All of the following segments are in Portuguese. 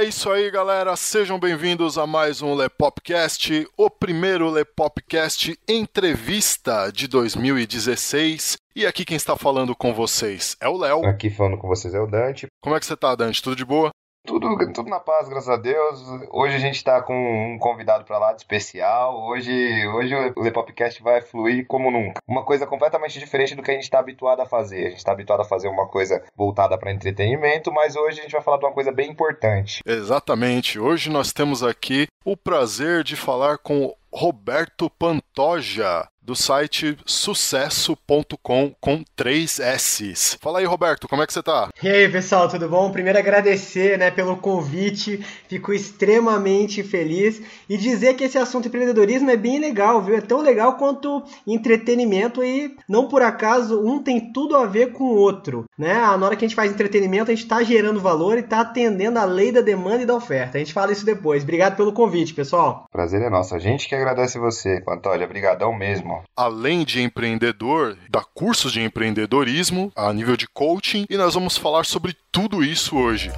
é isso aí, galera. Sejam bem-vindos a mais um Lepopcast, o primeiro Lepopcast entrevista de 2016. E aqui quem está falando com vocês é o Léo. Aqui falando com vocês é o Dante. Como é que você tá, Dante? Tudo de boa? Tudo, tudo na paz, graças a Deus. Hoje a gente está com um convidado para lá de especial. Hoje, hoje o Lepopcast vai fluir como nunca. Uma coisa completamente diferente do que a gente está habituado a fazer. A gente está habituado a fazer uma coisa voltada para entretenimento, mas hoje a gente vai falar de uma coisa bem importante. Exatamente. Hoje nós temos aqui o prazer de falar com Roberto Pantoja, do site sucesso.com com três S's. Fala aí, Roberto, como é que você tá? E aí, pessoal, tudo bom? Primeiro agradecer, né, pelo convite. Fico extremamente feliz e dizer que esse assunto empreendedorismo é bem legal, viu? É tão legal quanto entretenimento e não por acaso um tem tudo a ver com o outro, né? Na hora que a gente faz entretenimento, a gente está gerando valor e está atendendo a lei da demanda e da oferta. A gente fala isso depois. Obrigado pelo convite, pessoal. Prazer é nosso. A gente que agradece você, Pantoja. Obrigadão mesmo. Além de empreendedor, dá cursos de empreendedorismo a nível de coaching e nós vamos falar sobre tudo isso hoje.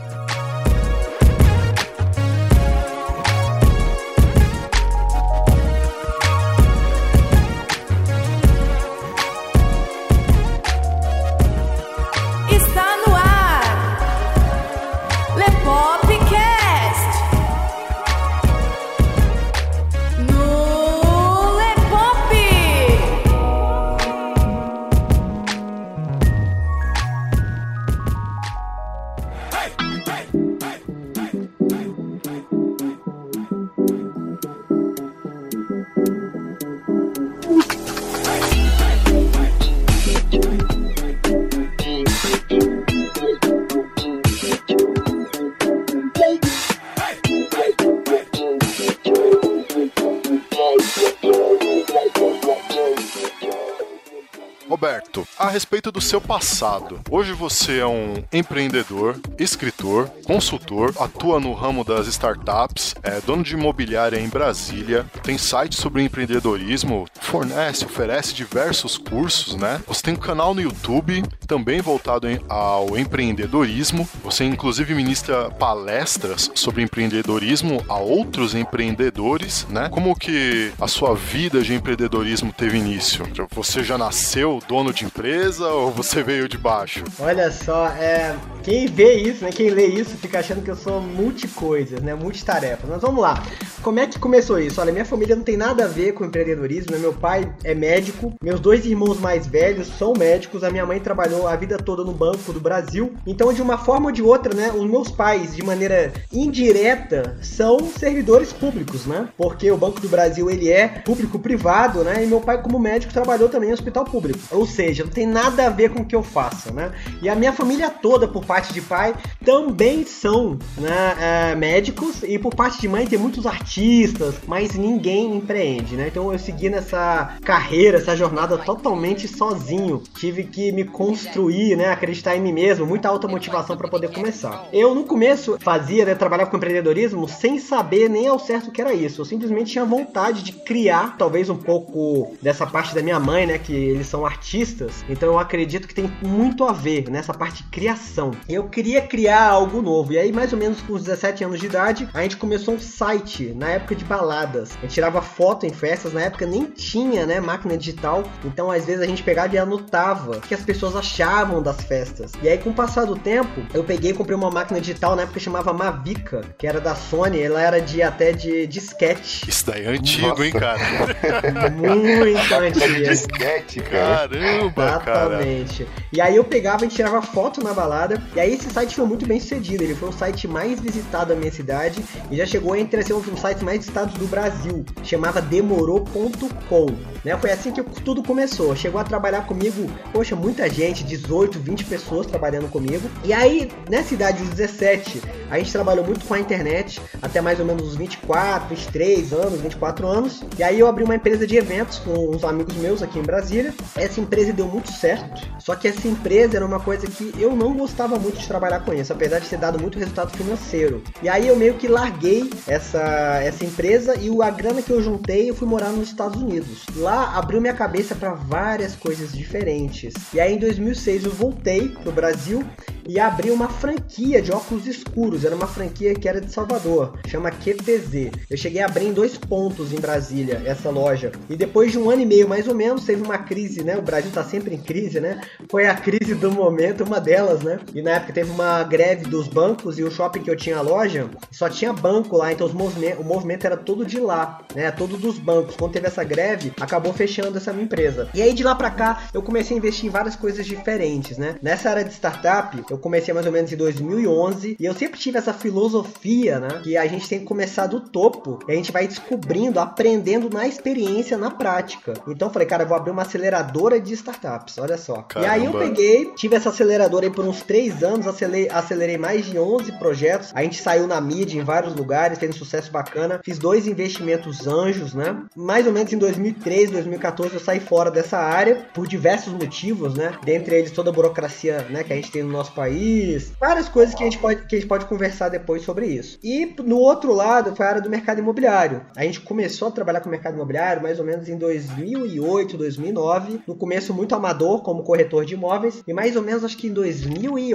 Respeito do seu passado. Hoje você é um empreendedor, escritor, consultor, atua no ramo das startups, é dono de imobiliária em Brasília, tem site sobre empreendedorismo, fornece, oferece diversos cursos, né? Você tem um canal no YouTube também voltado ao empreendedorismo. Você inclusive ministra palestras sobre empreendedorismo a outros empreendedores, né? Como que a sua vida de empreendedorismo teve início? Você já nasceu dono de empresa? ou você veio de baixo? Olha só, é, quem vê isso, né, quem lê isso, fica achando que eu sou multicoisas, né, multitarefas. Mas vamos lá. Como é que começou isso? Olha, minha família não tem nada a ver com empreendedorismo, né? Meu pai é médico, meus dois irmãos mais velhos são médicos, a minha mãe trabalhou a vida toda no Banco do Brasil. Então, de uma forma ou de outra, né, os meus pais, de maneira indireta, são servidores públicos, né? Porque o Banco do Brasil, ele é público-privado, né? E meu pai, como médico, trabalhou também em hospital público. Ou seja, não tem nada a ver com o que eu faço, né? E a minha família toda, por parte de pai, também são né, é, médicos e por parte de mãe tem muitos artistas, mas ninguém empreende, né? Então eu segui nessa carreira, essa jornada totalmente sozinho. Tive que me construir, né? Acreditar em mim mesmo, muita alta motivação para poder começar. Eu no começo fazia, né, trabalhava com empreendedorismo sem saber nem ao certo o que era isso. Eu simplesmente tinha vontade de criar, talvez um pouco dessa parte da minha mãe, né, que eles são artistas. Então eu acredito que tem muito a ver nessa parte de criação. Eu queria criar algo novo. E aí, mais ou menos com os 17 anos de idade, a gente começou um site na época de baladas. A gente tirava foto em festas, na época nem tinha, né, máquina digital. Então, às vezes a gente pegava e anotava o que as pessoas achavam das festas. E aí, com o passar do tempo, eu peguei e comprei uma máquina digital na época que chamava Mavica, que era da Sony. Ela era de até de disquete. Isso daí é antigo, Nossa. hein, cara? Muito antigo. disquete, cara. Caramba, Exatamente. Cara. E aí eu pegava e tirava foto na balada. E aí esse site foi muito bem sucedido. Ele foi o site mais visitado da minha cidade e já chegou entre ser um dos sites mais visitados do Brasil. Chamava demorou.com. Né? Foi assim que tudo começou. Chegou a trabalhar comigo, poxa, muita gente, 18, 20 pessoas trabalhando comigo. E aí, nessa idade dos 17, a gente trabalhou muito com a internet, até mais ou menos os 24, 23 anos, 24 anos. E aí eu abri uma empresa de eventos com uns amigos meus aqui em Brasília. Essa empresa deu muito certo. Só que essa empresa era uma coisa que eu não gostava muito de trabalhar com isso, apesar de ter dado muito resultado financeiro. E aí eu meio que larguei essa, essa empresa e a grana que eu juntei eu fui morar nos Estados Unidos. Lá abriu minha cabeça para várias coisas diferentes. E aí em 2006 eu voltei pro Brasil e abri uma franquia de óculos escuros. Era uma franquia que era de Salvador, chama QTZ. Eu cheguei a abrir em dois pontos em Brasília essa loja. E depois de um ano e meio mais ou menos, teve uma crise, né? O Brasil tá sempre em crise, né? Foi a crise do momento, uma delas, né? E na época teve uma greve dos bancos e o shopping que eu tinha a loja só tinha banco lá, então os movimento, o movimento era todo de lá, né? Todo dos bancos. Quando teve essa greve, acabou fechando essa minha empresa. E aí de lá para cá, eu comecei a investir em várias coisas diferentes, né? Nessa área de startup, eu comecei mais ou menos em 2011 e eu sempre tive essa filosofia, né? Que a gente tem que começar do topo e a gente vai descobrindo, aprendendo na experiência, na prática. Então eu falei, cara, eu vou abrir uma aceleradora de startups, olha só. Caramba. E aí eu peguei, tive essa aceleradora aí por uns três anos, acelerei, acelerei mais de 11 projetos. A gente saiu na mídia em vários lugares, teve sucesso bacana. Fiz dois investimentos anjos, né? Mais ou menos em 2013, 2014 eu saí fora dessa área por diversos motivos, né? Dentre eles toda a burocracia, né, que a gente tem no nosso país, várias coisas que a gente pode que a gente pode conversar depois sobre isso. E no outro lado foi a área do mercado imobiliário. A gente começou a trabalhar com o mercado imobiliário mais ou menos em 2008, 2009, no começo muito amador como corretor de imóveis e mais ou menos acho que em 2011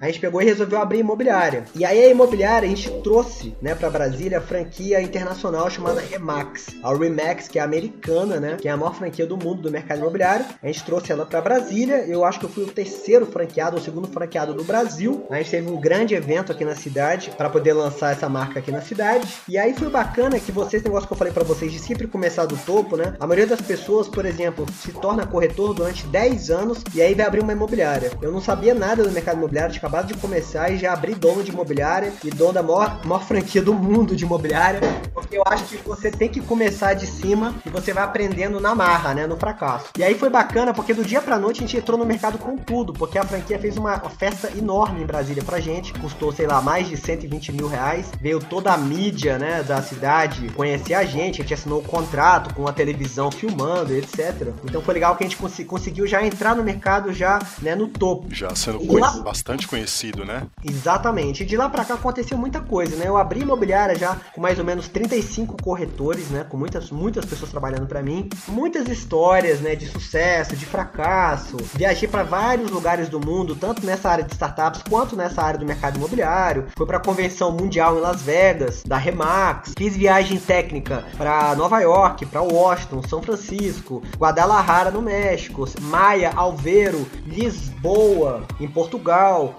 a gente pegou e resolveu abrir imobiliária. E aí a imobiliária a gente trouxe, né, para Brasília a franquia internacional chamada Remax, a Remax que é americana, né, que é a maior franquia do mundo do mercado imobiliário. A gente trouxe ela para Brasília. Eu acho que eu fui o terceiro franqueado, o segundo franqueado do Brasil. A gente teve um grande evento aqui na cidade para poder lançar essa marca aqui na cidade. E aí foi bacana que vocês, negócio que eu falei para vocês de sempre começar do topo, né? A maioria das pessoas, por exemplo, se torna corretor durante 10 anos e aí vai abrir uma imobiliária. Eu não sabia nada do mercado imobiliário, tinha acabado de começar e já abri dono de imobiliária e dono da maior, maior franquia do mundo de imobiliária, porque eu acho que você tem que começar de cima e você vai aprendendo na marra, né? No fracasso. E aí foi bacana porque do dia pra noite a gente entrou no mercado com tudo, porque a franquia fez uma festa enorme em Brasília pra gente, custou, sei lá, mais de 120 mil reais, veio toda a mídia, né, da cidade conhecer a gente, a gente assinou o um contrato com a televisão filmando, etc. Então foi legal que a gente cons conseguiu já entrar no mercado já, né, no topo. Já sendo conhe lá... bastante conhecido, né? Exatamente. E de lá pra cá aconteceu muita coisa, né? Eu abri imobiliária já com mais ou menos 35 corretores, né, com muitas, muitas pessoas trabalhando para mim, muitas histórias, né, de sucesso, de fracasso. Viajei para vários lugares do mundo, tanto nessa área de startups quanto nessa área do mercado imobiliário. Fui para a convenção mundial em Las Vegas, da Remax. Fiz viagem técnica para Nova York, para Washington, São Francisco, Guadalajara no México, Maia, Alveiro, Lisboa em Portugal,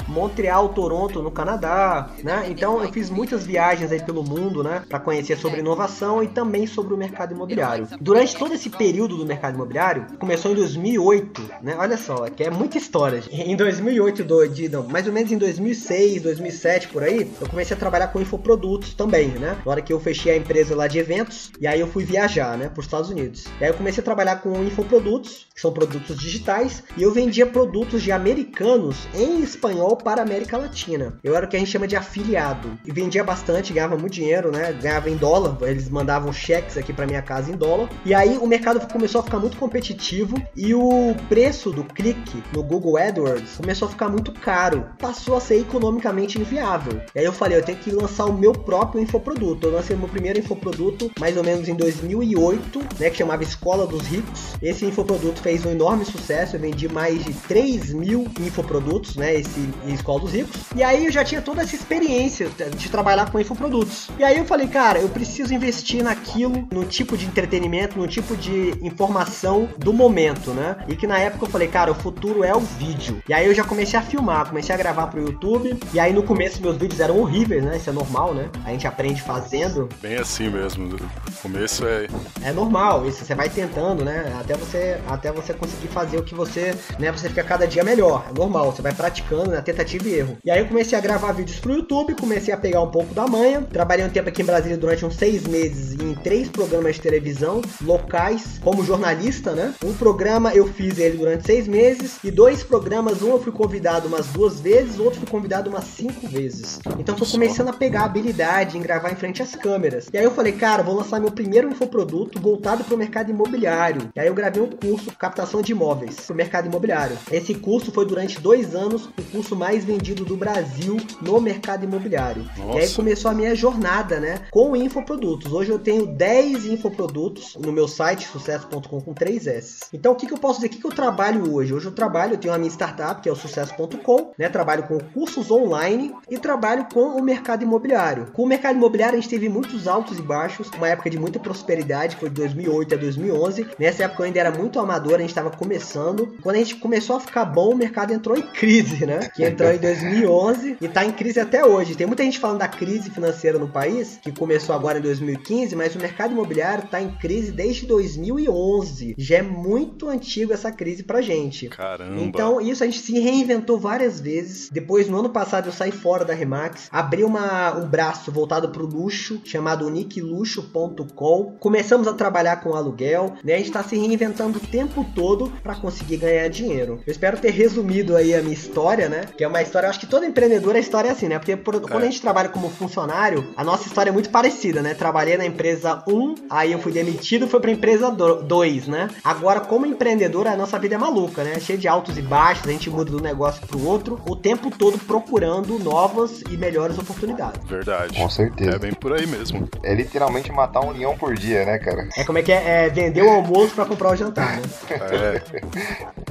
Montreal, Toronto no Canadá, né? Então eu fiz muitas viagens aí pelo mundo, né, para conhecer sobre inovação e também sobre o mercado imobiliário. Durante todo esse período do mercado imobiliário, começou em 2008, né? Olha só, que é muita história. Em 2008, do, não, mais ou menos em 2006, 2007 por aí, eu comecei a trabalhar com infoprodutos também, né? Na hora que eu fechei a empresa lá de eventos, e aí eu fui viajar, né, para os Estados Unidos. E aí eu comecei a trabalhar com infoprodutos, que são produtos digitais, e eu vendia produtos de americanos em espanhol para a América Latina. Eu era o que a gente chama de afiliado. E vendia bastante, ganhava muito dinheiro, né? Ganhava em dólar, eles mandavam cheques aqui para minha casa em dólar. E aí o mercado começou a ficar muito competitivo e o preço do clique no Google AdWords começou a ficar muito caro. Passou a ser economicamente inviável. E aí eu falei, eu tenho que lançar o meu próprio infoproduto. Eu lancei o meu primeiro infoproduto mais ou menos em 2008, né, que chamava Escola dos Ricos. Esse infoproduto fez um enorme sucesso, eu vendi mais de 3 mil infoprodutos, né, esse Escola dos Ricos. E aí eu já tinha toda essa experiência de trabalhar com infoprodutos. E aí eu falei, cara, eu preciso investir naquilo, no tipo de entretenimento, no tipo de informação do momento, né? E que na época eu falei, cara, o futuro é o vídeo. E aí eu já comecei a filmar, comecei a gravar pro YouTube. E aí no começo meus vídeos eram horríveis, né? Isso é normal, né? A gente aprende fazendo. Bem assim mesmo. O começo é. É normal, isso você vai tentando, né? Até você, até você conseguir fazer o que você, né? Você fica cada dia melhor. É normal, você vai praticando, né? Tentativa e erro. E aí eu comecei a gravar vídeos pro YouTube, comecei a pegar um pouco da manha. Trabalhei um tempo aqui em Brasília durante uns seis meses em três programas de televisão locais, como jornalista, né? Um programa eu fiz ele durante seis meses e dois programas, um eu fui convidado umas duas vezes, outro fui convidado umas cinco vezes. Então tô começando a pegar a habilidade em gravar em frente às câmeras. E aí eu falei, cara, vou lançar meu primeiro infoproduto voltado para o mercado imobiliário. E aí eu gravei um curso captação de imóveis para o mercado imobiliário. Esse curso foi durante dois anos o curso mais vendido do Brasil no mercado imobiliário. Nossa. E aí começou a minha jornada, né, com infoprodutos. Hoje eu tenho 10 infoprodutos no meu site sucesso.com com 3 S. Então o que, que eu posso dizer? O que, que eu trabalho hoje? Hoje eu trabalho, eu tenho a minha startup, que é o Sucesso lepopcast.com, né? Trabalho com cursos online e trabalho com o mercado imobiliário. Com o mercado imobiliário a gente teve muitos altos e baixos, uma época de muita prosperidade, foi de 2008 a 2011. Nessa época eu ainda era muito amador, a gente estava começando. Quando a gente começou a ficar bom, o mercado entrou em crise, né? Que entrou em 2011 e tá em crise até hoje. Tem muita gente falando da crise financeira no país, que começou agora em 2015, mas o mercado imobiliário tá em crise desde 2011. Já é muito antigo essa crise pra gente. Caramba. Então, isso a gente se reinventou várias vezes. Depois, no ano passado, eu saí fora da Remax, abri uma, um braço voltado pro luxo, chamado nickluxo.com. Começamos a trabalhar com aluguel, né? A gente tá se reinventando o tempo todo para conseguir ganhar dinheiro. Eu espero ter resumido aí a minha história, né? Que é uma história, eu acho que todo empreendedor a história é assim, né? Porque por, quando a gente trabalha como funcionário, a nossa história é muito parecida, né? Trabalhei na empresa 1, aí eu fui demitido, fui pra empresa 2, né? Agora, como empreendedor, a nossa vida é maluca, né? Cheia de altos e baixos, a gente muda de um negócio pro outro, o tempo todo procurando novas e melhores oportunidades. Verdade. Com certeza. É bem por aí mesmo. É literalmente matar um leão por dia, né, cara? É como é que é, é vender o almoço para comprar o jantar, né?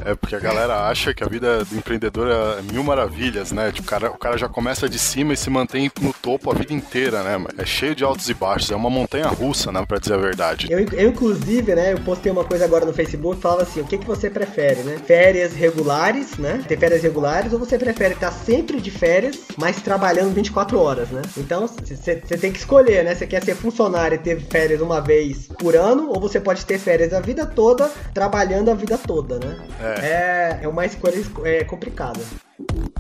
É, é porque a galera acha que a vida do empreendedor é mil maravilhas, né? Tipo, o, cara, o cara já começa de cima e se mantém no topo a vida inteira, né? É cheio de altos e baixos, é uma montanha russa, né? Pra dizer a verdade. Eu, eu inclusive, né, eu postei uma coisa agora no Facebook, falava assim, o que, que você prefere, né? Férias regulares, né? Ter férias regulares, ou você prefere estar sempre de férias, mas trabalhando 24 horas, né? Então, você tem que escolher, né? Você quer ser funcionário e ter férias uma vez por ano, ou você pode ter férias a vida toda, trabalhando a vida toda, né? É, É, é uma escolha é, complicada. agua.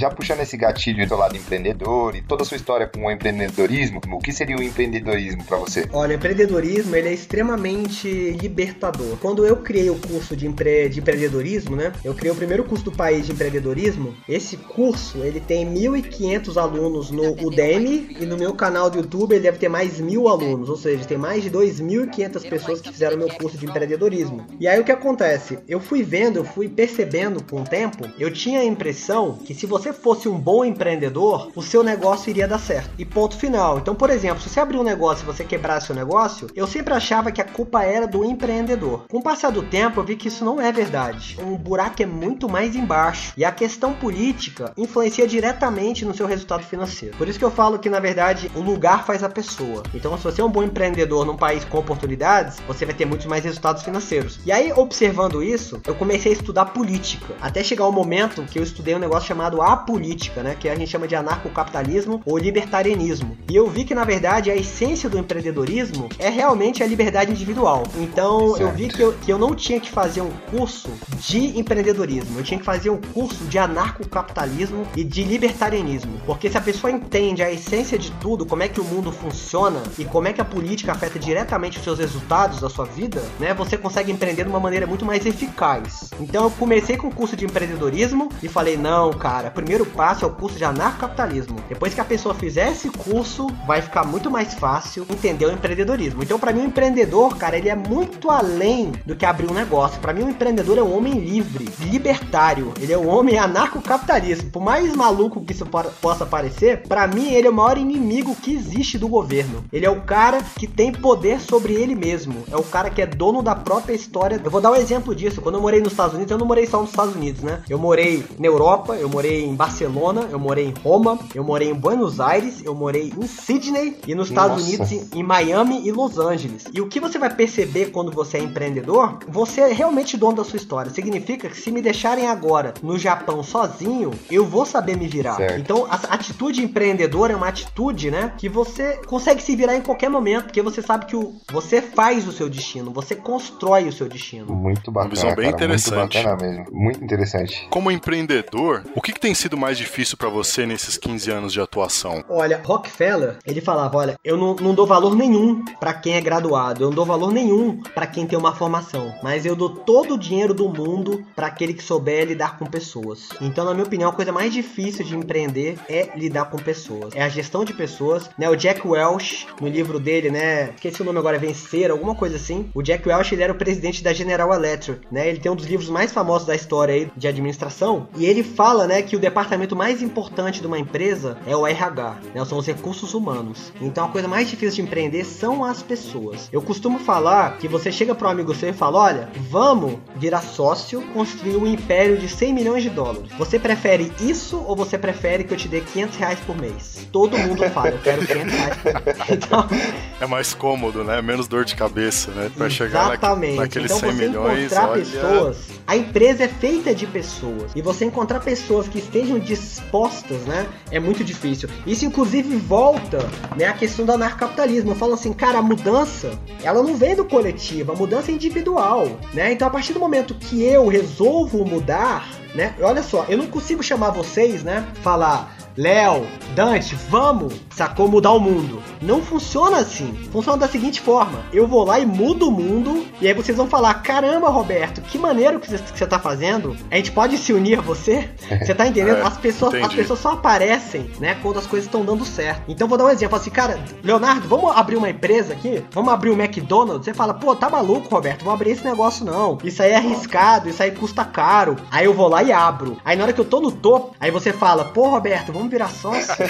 Já puxando esse gatilho do lado empreendedor e toda a sua história com o empreendedorismo, o que seria o empreendedorismo para você? Olha, o empreendedorismo ele é extremamente libertador. Quando eu criei o curso de, empre... de empreendedorismo, né? Eu criei o primeiro curso do país de empreendedorismo. Esse curso ele tem 1.500 alunos no Udemy e no meu canal do YouTube ele deve ter mais mil alunos, ou seja, tem mais de 2.500 pessoas que fizeram meu curso de empreendedorismo. E aí o que acontece? Eu fui vendo, eu fui percebendo com o tempo, eu tinha a impressão que se você fosse um bom empreendedor, o seu negócio iria dar certo. E ponto final. Então, por exemplo, se você abrir um negócio e você quebrar seu negócio, eu sempre achava que a culpa era do empreendedor. Com o passar do tempo, eu vi que isso não é verdade. Um buraco é muito mais embaixo. E a questão política influencia diretamente no seu resultado financeiro. Por isso que eu falo que, na verdade, o lugar faz a pessoa. Então, se você é um bom empreendedor num país com oportunidades, você vai ter muitos mais resultados financeiros. E aí, observando isso, eu comecei a estudar política. Até chegar o momento que eu estudei um negócio chamado apolítica, né? Que a gente chama de anarcocapitalismo ou libertarianismo. E eu vi que, na verdade, a essência do empreendedorismo é realmente a liberdade individual. Então, eu vi que eu, que eu não tinha que fazer um curso de empreendedorismo. Eu tinha que fazer um curso de anarcocapitalismo e de libertarianismo. Porque se a pessoa entende a essência de tudo, como é que o mundo funciona e como é que a política afeta diretamente os seus resultados da sua vida, né? Você consegue empreender de uma maneira muito mais eficaz. Então, eu comecei com o curso de empreendedorismo e falei: não, cara, o primeiro passo é o curso de anarcocapitalismo. Depois que a pessoa fizer esse curso, vai ficar muito mais fácil entender o empreendedorismo. Então, para mim, o empreendedor, cara, ele é muito além do que abrir um negócio. Para mim, o empreendedor é um homem livre, libertário. Ele é um homem anarcocapitalista. Por mais maluco que isso possa parecer, para mim, ele é o maior inimigo que existe do governo. Ele é o cara que tem poder sobre ele mesmo. É o cara que é dono da própria história. Eu vou dar um exemplo disso. Quando eu morei nos Estados Unidos, eu não morei só nos Estados Unidos, né? Eu morei na Europa, eu morei em Barcelona, eu morei em Roma, eu morei em Buenos Aires, eu morei em Sydney e nos Estados Nossa. Unidos em, em Miami e Los Angeles. E o que você vai perceber quando você é empreendedor, você é realmente dono da sua história. Significa que se me deixarem agora no Japão sozinho, eu vou saber me virar. Certo. Então, a atitude empreendedora é uma atitude, né, que você consegue se virar em qualquer momento, porque você sabe que o, você faz o seu destino, você constrói o seu destino. Muito bacana. visão bem cara, interessante. Muito bacana mesmo. Muito interessante. Como empreendedor, o que, que tem sido mais difícil pra você nesses 15 anos de atuação? Olha, Rockefeller, ele falava, olha, eu não, não dou valor nenhum pra quem é graduado, eu não dou valor nenhum pra quem tem uma formação, mas eu dou todo o dinheiro do mundo pra aquele que souber lidar com pessoas. Então, na minha opinião, a coisa mais difícil de empreender é lidar com pessoas, é a gestão de pessoas, né? O Jack Welch, no livro dele, né, esqueci o nome agora, Vencer, alguma coisa assim. O Jack Welch, ele era o presidente da General Electric, né? Ele tem um dos livros mais famosos da história aí de administração, e ele fala, né, que o departamento mais importante de uma empresa é o RH, né? São os recursos humanos. Então a coisa mais difícil de empreender são as pessoas. Eu costumo falar que você chega para um amigo seu e fala: olha, vamos virar sócio, construir um império de 100 milhões de dólares. Você prefere isso ou você prefere que eu te dê 500 reais por mês? Todo mundo fala, eu quero 500 reais por mês. Então, é mais cômodo, né? Menos dor de cabeça, né? Pra chegar naqueles naquele então, 100 milhões. Encontrar olha... pessoas, a empresa é feita de pessoas. E você encontrar pessoas que estejam dispostas, né? É muito difícil. Isso, inclusive, volta né, à questão do anarcapitalismo. Eu falo assim, cara, a mudança, ela não vem do coletivo, a mudança é individual, né? Então, a partir do momento que eu resolvo mudar, né? Olha só, eu não consigo chamar vocês, né? Falar, Léo, Dante, vamos, sacou mudar o mundo. Não funciona assim. Funciona da seguinte forma: eu vou lá e mudo o mundo, e aí vocês vão falar: caramba, Roberto, que maneiro que você tá fazendo. A gente pode se unir a você? Você tá entendendo? É, as, pessoas, as pessoas só aparecem, né, quando as coisas estão dando certo. Então vou dar um exemplo assim, cara, Leonardo, vamos abrir uma empresa aqui? Vamos abrir o um McDonald's? Você fala, pô, tá maluco, Roberto? Vamos abrir esse negócio não. Isso aí é arriscado, isso aí custa caro. Aí eu vou lá e abro. Aí na hora que eu tô no topo, aí você fala, pô, Roberto, vamos sócio?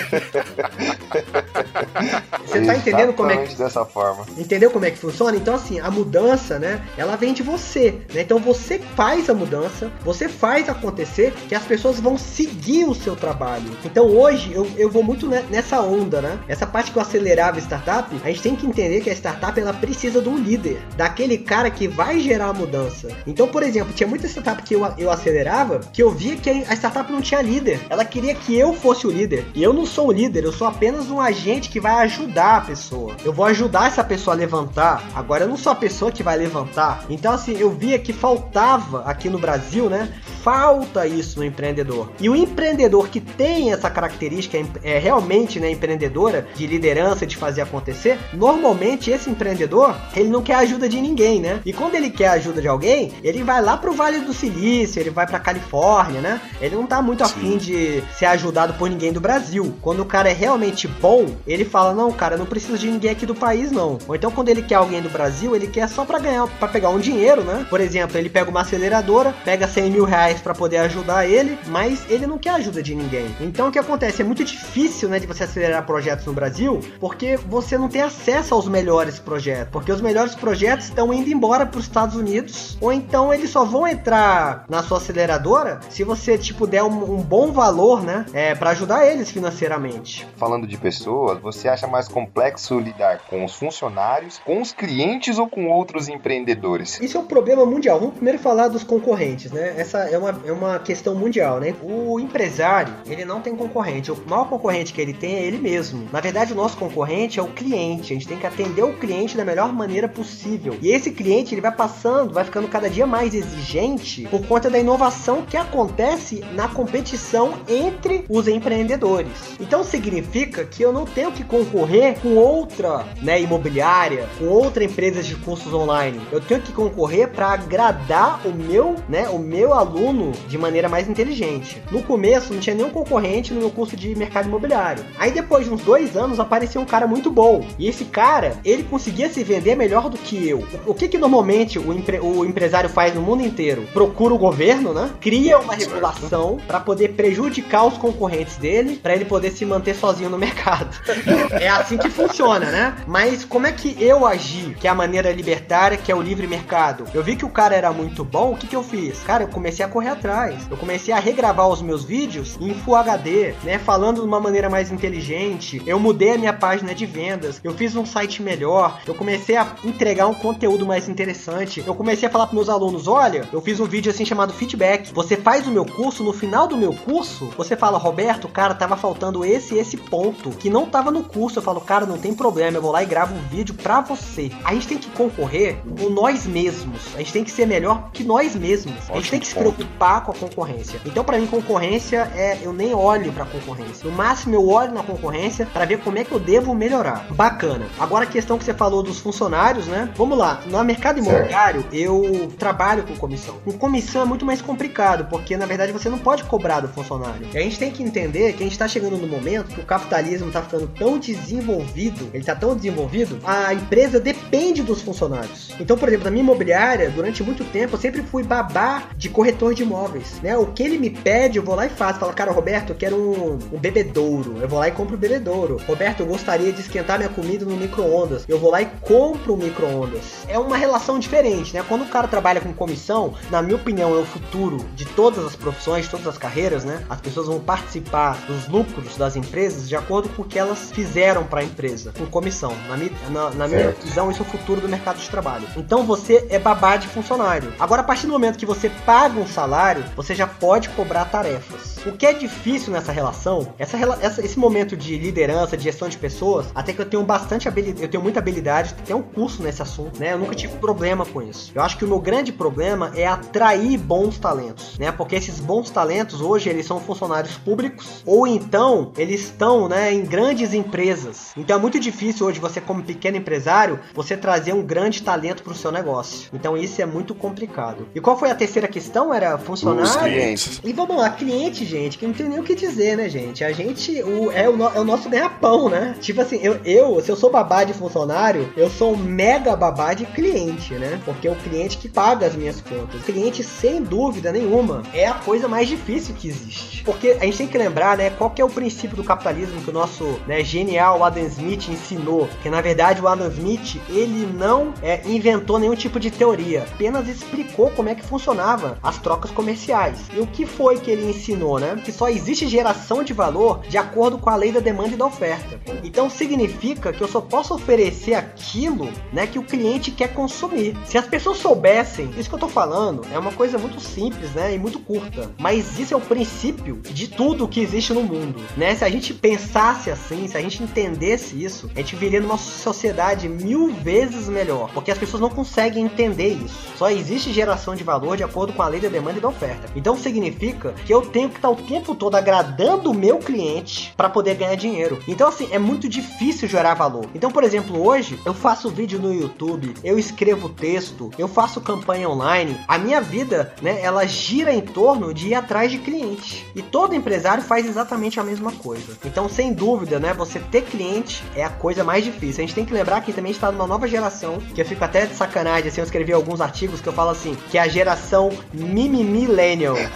Você tá entendendo como é que. dessa forma. Entendeu como é que funciona? Então, assim, a mudança, né? Ela vem de você, né? Então você faz a mudança, você faz acontecer que as pessoas vão seguir o seu trabalho. Então hoje eu, eu vou muito nessa onda, né? Essa parte que eu acelerava a startup, a gente tem que entender que a startup ela precisa de um líder, daquele cara que vai gerar a mudança. Então, por exemplo, tinha muita startup que eu, eu acelerava que eu via que a startup não tinha líder. Ela queria que eu fosse o líder. E eu não sou o líder, eu sou apenas um agente que vai ajudar a pessoa. Eu vou ajudar essa pessoa a levantar. Agora eu não sou a pessoa que vai levantar. Então assim, eu via que faltava aqui no Brasil, né? Falta isso no empreendedor. E o empreendedor que tem essa característica é realmente, né, empreendedora de liderança, de fazer acontecer, normalmente esse empreendedor, ele não quer ajuda de ninguém, né? E quando ele quer ajuda de alguém, ele vai lá pro Vale do Silício, ele vai pra Califórnia, né? Ele não tá muito Sim. afim de ser ajudado por ninguém do Brasil. Quando o cara é realmente bom, ele fala: "Não, cara, não preciso de ninguém aqui do país, não. Ou então, quando ele quer alguém do Brasil, ele quer só para ganhar, para pegar um dinheiro, né? Por exemplo, ele pega uma aceleradora, pega 100 mil reais para poder ajudar ele, mas ele não quer ajuda de ninguém. Então, o que acontece? É muito difícil, né, de você acelerar projetos no Brasil, porque você não tem acesso aos melhores projetos. Porque os melhores projetos estão indo embora para os Estados Unidos, ou então eles só vão entrar na sua aceleradora se você, tipo, der um, um bom valor, né, é, para ajudar eles financeiramente. Falando de pessoas, você acha mais complexo lidar com os funcionários, com os clientes ou com outros empreendedores? Isso é um problema mundial. Vamos primeiro falar dos concorrentes, né? Essa é uma, é uma questão mundial, né? O empresário, ele não tem concorrente. O maior concorrente que ele tem é ele mesmo. Na verdade, o nosso concorrente é o cliente. A gente tem que atender o cliente da melhor maneira possível. E esse cliente, ele vai passando, vai ficando cada dia mais exigente por conta da inovação que acontece na competição entre os empreendedores. Então significa que eu não tenho que concorrer com outra né, imobiliária, com outra empresa de cursos online. Eu tenho que concorrer para agradar o meu, né, o meu aluno de maneira mais inteligente. No começo não tinha nenhum concorrente no meu curso de mercado imobiliário. Aí depois de uns dois anos apareceu um cara muito bom. E esse cara, ele conseguia se vender melhor do que eu. O que que normalmente o, empre o empresário faz no mundo inteiro? Procura o governo, né? Cria uma regulação para poder prejudicar os concorrentes dele, para ele poder se manter sozinho no mercado. é assim que funciona, né? Mas como é que eu agi, que é a maneira libertária, que é o livre mercado? Eu vi que o cara era muito bom, o que, que eu fiz? Cara, eu comecei a correr atrás. Eu comecei a regravar os meus vídeos em Full HD, né? Falando de uma maneira mais inteligente. Eu mudei a minha página de vendas. Eu fiz um site melhor. Eu comecei a entregar um conteúdo mais interessante. Eu comecei a falar para meus alunos: olha, eu fiz um vídeo assim chamado feedback. Você faz o meu curso, no final do meu curso, você fala, Roberto, cara, tava faltando esse e esse ponto que não tava no curso. Eu falo, cara, não tem problema, eu vou lá e gravo um vídeo pra você. A gente tem que concorrer com nós mesmos. A gente tem que ser melhor que nós mesmos. Ótimo a gente tem que se preocupar com a concorrência. Então, para mim, concorrência é. Eu nem olho pra concorrência. No máximo, eu olho na concorrência para ver como é que eu devo melhorar. Bacana. Agora, a questão que você falou dos funcionários, né? Vamos lá. No mercado imobiliário, eu trabalho com comissão. Com comissão é muito mais complicado, porque na verdade você não pode cobrar do funcionário. E a gente tem que entender que a gente está chegando no momento que o capitalismo está ficando tão desenvolvido, ele está tão desenvolvido, a empresa depende dos funcionários. Então, por exemplo, na minha imobiliária, durante muito tempo, eu sempre fui babá de corretor de de imóveis, né? O que ele me pede, eu vou lá e faço. Fala, cara, Roberto, eu quero um, um bebedouro. Eu vou lá e compro o um bebedouro. Roberto, eu gostaria de esquentar minha comida no micro-ondas. Eu vou lá e compro o micro-ondas. É uma relação diferente, né? Quando o cara trabalha com comissão, na minha opinião, é o futuro de todas as profissões, todas as carreiras, né? As pessoas vão participar dos lucros das empresas de acordo com o que elas fizeram para a empresa, com comissão. Na, minha, na, na minha visão, isso é o futuro do mercado de trabalho. Então você é babá de funcionário. Agora, a partir do momento que você paga um salário, você já pode cobrar tarefas. O que é difícil nessa relação, essa, essa, esse momento de liderança, de gestão de pessoas, até que eu tenho bastante habilidade, eu tenho muita habilidade, tenho um curso nesse assunto, né? Eu nunca tive problema com isso. Eu acho que o meu grande problema é atrair bons talentos, né? Porque esses bons talentos hoje eles são funcionários públicos ou então eles estão, né, em grandes empresas. Então é muito difícil hoje você como pequeno empresário, você trazer um grande talento para o seu negócio. Então isso é muito complicado. E qual foi a terceira questão? Era funcionário? Os clientes. E vamos lá, cliente, gente, que não tem nem o que dizer, né, gente? A gente o, é, o, no, é o nosso ganha-pão, né? Tipo assim, eu, eu, se eu sou babá de funcionário, eu sou um mega babá de cliente, né? Porque é o cliente que paga as minhas contas. O cliente, sem dúvida nenhuma, é a coisa mais difícil que existe. Porque a gente tem que lembrar, né, qual que é o princípio do capitalismo que o nosso né, genial Adam Smith ensinou. Que na verdade o Adam Smith, ele não é, inventou nenhum tipo de teoria, apenas explicou como é que funcionava as trocas comerciais. E o que foi que ele ensinou, né? Que só existe geração de valor de acordo com a lei da demanda e da oferta. Então significa que eu só posso oferecer aquilo, né, que o cliente quer consumir. Se as pessoas soubessem, isso que eu tô falando é uma coisa muito simples, né, e muito curta, mas isso é o princípio de tudo que existe no mundo, né? Se a gente pensasse assim, se a gente entendesse isso, a gente viria numa sociedade mil vezes melhor, porque as pessoas não conseguem entender isso. Só existe geração de valor de acordo com a lei da demanda e da oferta. Então significa que eu tenho que estar o tempo todo agradando o meu cliente para poder ganhar dinheiro. Então assim, é muito difícil gerar valor. Então, por exemplo, hoje eu faço vídeo no YouTube, eu escrevo texto, eu faço campanha online. A minha vida, né, ela gira em torno de ir atrás de clientes. E todo empresário faz exatamente a mesma coisa. Então, sem dúvida, né, você ter cliente é a coisa mais difícil. A gente tem que lembrar que também está numa nova geração, que eu fico até de sacanagem, assim, eu escrevi alguns artigos que eu falo assim, que é a geração mimimillennial, né?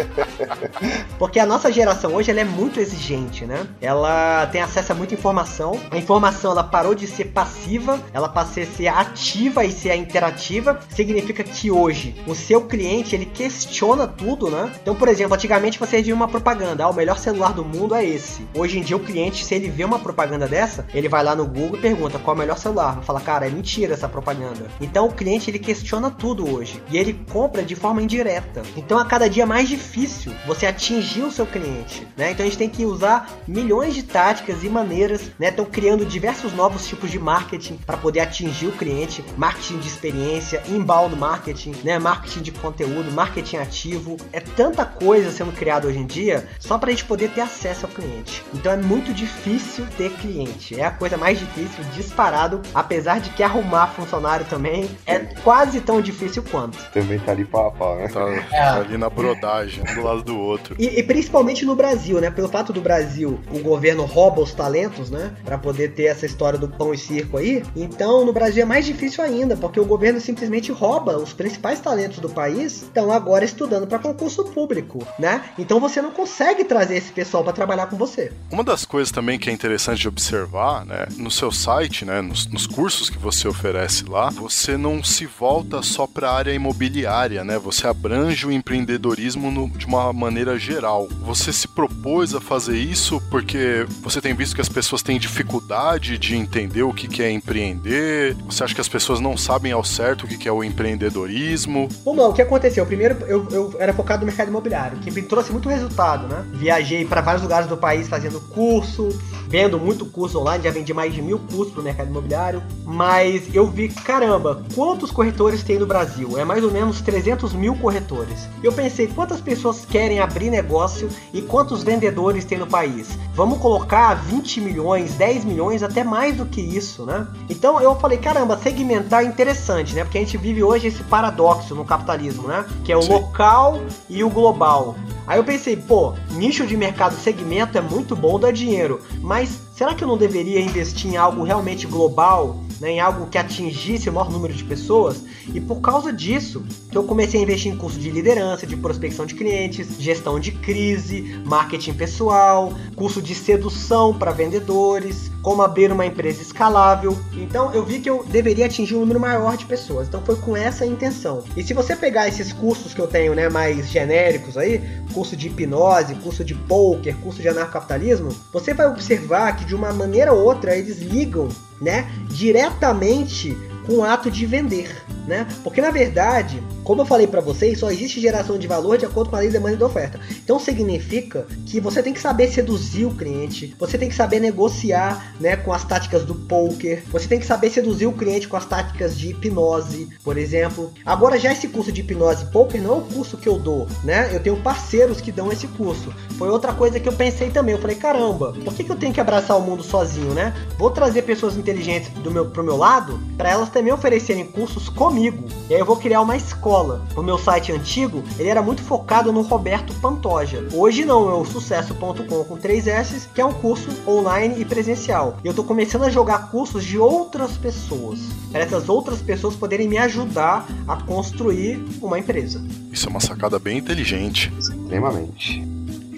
Porque a nossa geração hoje ela é muito exigente, né? Ela tem acesso a muita informação. A informação ela parou de ser passiva, ela passou a ser ativa e ser interativa. Significa que hoje o seu cliente ele questiona tudo, né? Então, por exemplo, antigamente você via uma propaganda, ah, o melhor celular do mundo é esse. Hoje em dia o cliente, se ele vê uma propaganda dessa, ele vai lá no Google e pergunta qual é o melhor celular. Vai falar, cara, é mentira essa propaganda. Então o cliente ele questiona tudo hoje e ele compra de forma indireta. Então a cada dia é mais difícil você atingir o seu cliente, né? Então a gente tem que usar milhões de táticas e maneiras, né? Estão criando diversos novos tipos de marketing para poder atingir o cliente, marketing de experiência, inbound marketing, né? Marketing de conteúdo, marketing ativo. É tanta coisa sendo criada hoje em dia só para a gente poder ter acesso ao cliente. Então é muito difícil ter cliente. É a coisa mais difícil disparado, apesar de que arrumar funcionário também é quase tão difícil quanto. Também tá ali pau a pau, né? Tá, é. ali na brodagem, um do lado do outro. E, e, principalmente no Brasil, né? Pelo fato do Brasil, o governo rouba os talentos, né? Para poder ter essa história do pão e circo aí. Então, no Brasil é mais difícil ainda, porque o governo simplesmente rouba os principais talentos do país, estão agora estudando para concurso público, né? Então você não consegue trazer esse pessoal para trabalhar com você. Uma das coisas também que é interessante de observar, né, no seu site, né, nos, nos cursos que você oferece lá, você não se volta só para a área imobiliária, né? Você abrange o empreendedorismo no, de uma maneira geral. Você se propôs a fazer isso porque você tem visto que as pessoas têm dificuldade de entender o que é empreender? Você acha que as pessoas não sabem ao certo o que é o empreendedorismo? Bom, o que aconteceu? Primeiro, eu, eu era focado no mercado imobiliário, que me trouxe muito resultado, né? Viajei para vários lugares do país fazendo curso, vendo muito curso online, já vendi mais de mil cursos pro mercado imobiliário, mas eu vi, caramba, quantos corretores tem no Brasil? É mais ou menos 300 mil corretores. Eu pensei, quantas pessoas querem abrir negócio e quantos vendedores tem no país? Vamos colocar 20 milhões, 10 milhões, até mais do que isso, né? Então eu falei, caramba, segmentar é interessante, né? Porque a gente vive hoje esse paradoxo no capitalismo, né? Que é o Sim. local e o global. Aí eu pensei, pô, nicho de mercado segmento é muito bom, dá dinheiro, mas será que eu não deveria investir em algo realmente global né, em algo que atingisse o maior número de pessoas. E por causa disso, eu comecei a investir em curso de liderança, de prospecção de clientes, gestão de crise, marketing pessoal, curso de sedução para vendedores, como abrir uma empresa escalável. Então eu vi que eu deveria atingir um número maior de pessoas. Então foi com essa intenção. E se você pegar esses cursos que eu tenho, né, mais genéricos aí, curso de hipnose, curso de poker, curso de anarcapitalismo, você vai observar que de uma maneira ou outra eles ligam, né, diretamente com o ato de vender, né? Porque na verdade, como eu falei para vocês, só existe geração de valor de acordo com a lei de demanda e da oferta. Então significa que você tem que saber seduzir o cliente, você tem que saber negociar, né, com as táticas do poker, você tem que saber seduzir o cliente com as táticas de hipnose, por exemplo. Agora já esse curso de hipnose poker não é o curso que eu dou, né? Eu tenho parceiros que dão esse curso. Foi outra coisa que eu pensei também. Eu falei, caramba, por que, que eu tenho que abraçar o mundo sozinho, né? Vou trazer pessoas inteligentes do meu, pro meu lado, para elas também oferecerem cursos comigo. E aí eu vou criar uma escola. O meu site antigo, ele era muito focado no Roberto Pantoja. Hoje não, é o sucesso.com com 3 S, que é um curso online e presencial. E eu tô começando a jogar cursos de outras pessoas, para essas outras pessoas poderem me ajudar a construir uma empresa. Isso é uma sacada bem inteligente. Extremamente.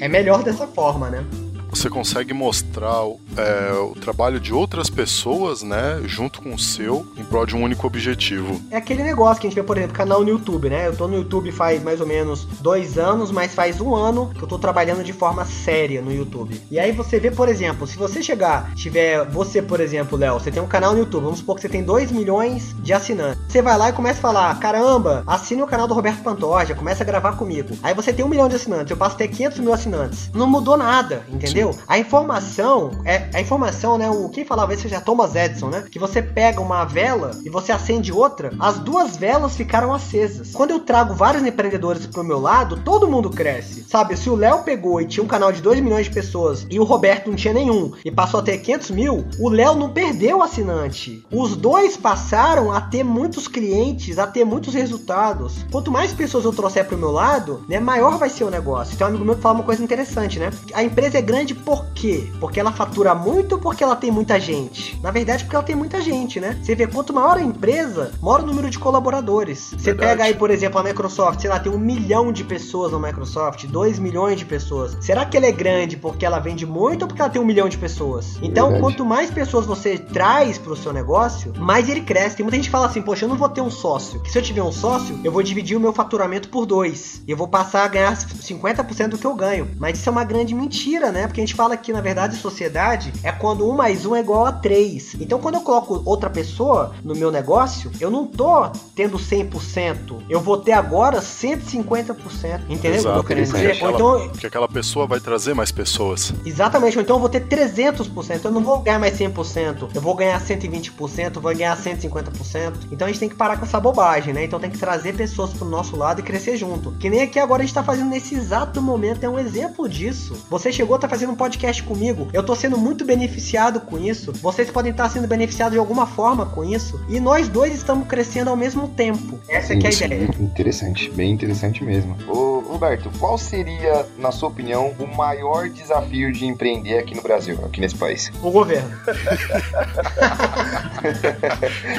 É melhor dessa forma, né? Você consegue mostrar é, o trabalho de outras pessoas, né, junto com o seu, em prol de um único objetivo. É aquele negócio que a gente vê, por exemplo, canal no YouTube, né? Eu tô no YouTube faz mais ou menos dois anos, mas faz um ano que eu tô trabalhando de forma séria no YouTube. E aí você vê, por exemplo, se você chegar, tiver você, por exemplo, Léo, você tem um canal no YouTube, vamos supor que você tem 2 milhões de assinantes. Você vai lá e começa a falar: caramba, assine o canal do Roberto Pantoja, começa a gravar comigo. Aí você tem um milhão de assinantes, eu passo a ter 500 mil assinantes. Não mudou nada, entendeu? Entendeu? A informação é a informação, né? O quem falava isso já Thomas Edison, né? Que você pega uma vela e você acende outra, as duas velas ficaram acesas. Quando eu trago vários empreendedores pro meu lado, todo mundo cresce. Sabe, se o Léo pegou e tinha um canal de 2 milhões de pessoas e o Roberto não tinha nenhum e passou a ter 500 mil, o Léo não perdeu assinante. Os dois passaram a ter muitos clientes, a ter muitos resultados. Quanto mais pessoas eu trouxer pro meu lado, né, maior vai ser o negócio. Tem um amigo meu que fala uma coisa interessante, né? A empresa é grande por quê? Porque ela fatura muito ou porque ela tem muita gente? Na verdade, porque ela tem muita gente, né? Você vê quanto maior a empresa, maior o número de colaboradores. Você pega aí, por exemplo, a Microsoft, sei lá, tem um milhão de pessoas na Microsoft, dois milhões de pessoas. Será que ela é grande porque ela vende muito ou porque ela tem um milhão de pessoas? Então, verdade. quanto mais pessoas você traz pro seu negócio, mais ele cresce. Tem muita gente que fala assim, poxa, eu não vou ter um sócio. Que se eu tiver um sócio, eu vou dividir o meu faturamento por dois. E eu vou passar a ganhar 50% do que eu ganho. Mas isso é uma grande mentira, né? Porque gente fala que, na verdade, sociedade é quando um mais um é igual a três. Então, quando eu coloco outra pessoa no meu negócio, eu não tô tendo 100%. Eu vou ter agora 150%. Entendeu Exato, o que eu querendo dizer? Aquela, então, porque aquela pessoa vai trazer mais pessoas. Exatamente. Ou então eu vou ter 300%. Eu não vou ganhar mais 100%. Eu vou ganhar 120%. Eu vou ganhar 150%. Então a gente tem que parar com essa bobagem, né? Então tem que trazer pessoas pro nosso lado e crescer junto. Que nem aqui agora a gente tá fazendo nesse exato momento. É um exemplo disso. Você chegou, tá fazendo um podcast comigo. Eu tô sendo muito beneficiado com isso. Vocês podem estar sendo beneficiados de alguma forma com isso. E nós dois estamos crescendo ao mesmo tempo. Essa é, que é a ideia. Interessante, bem interessante mesmo. Ô, Roberto, qual seria, na sua opinião, o maior desafio de empreender aqui no Brasil, aqui nesse país? O governo.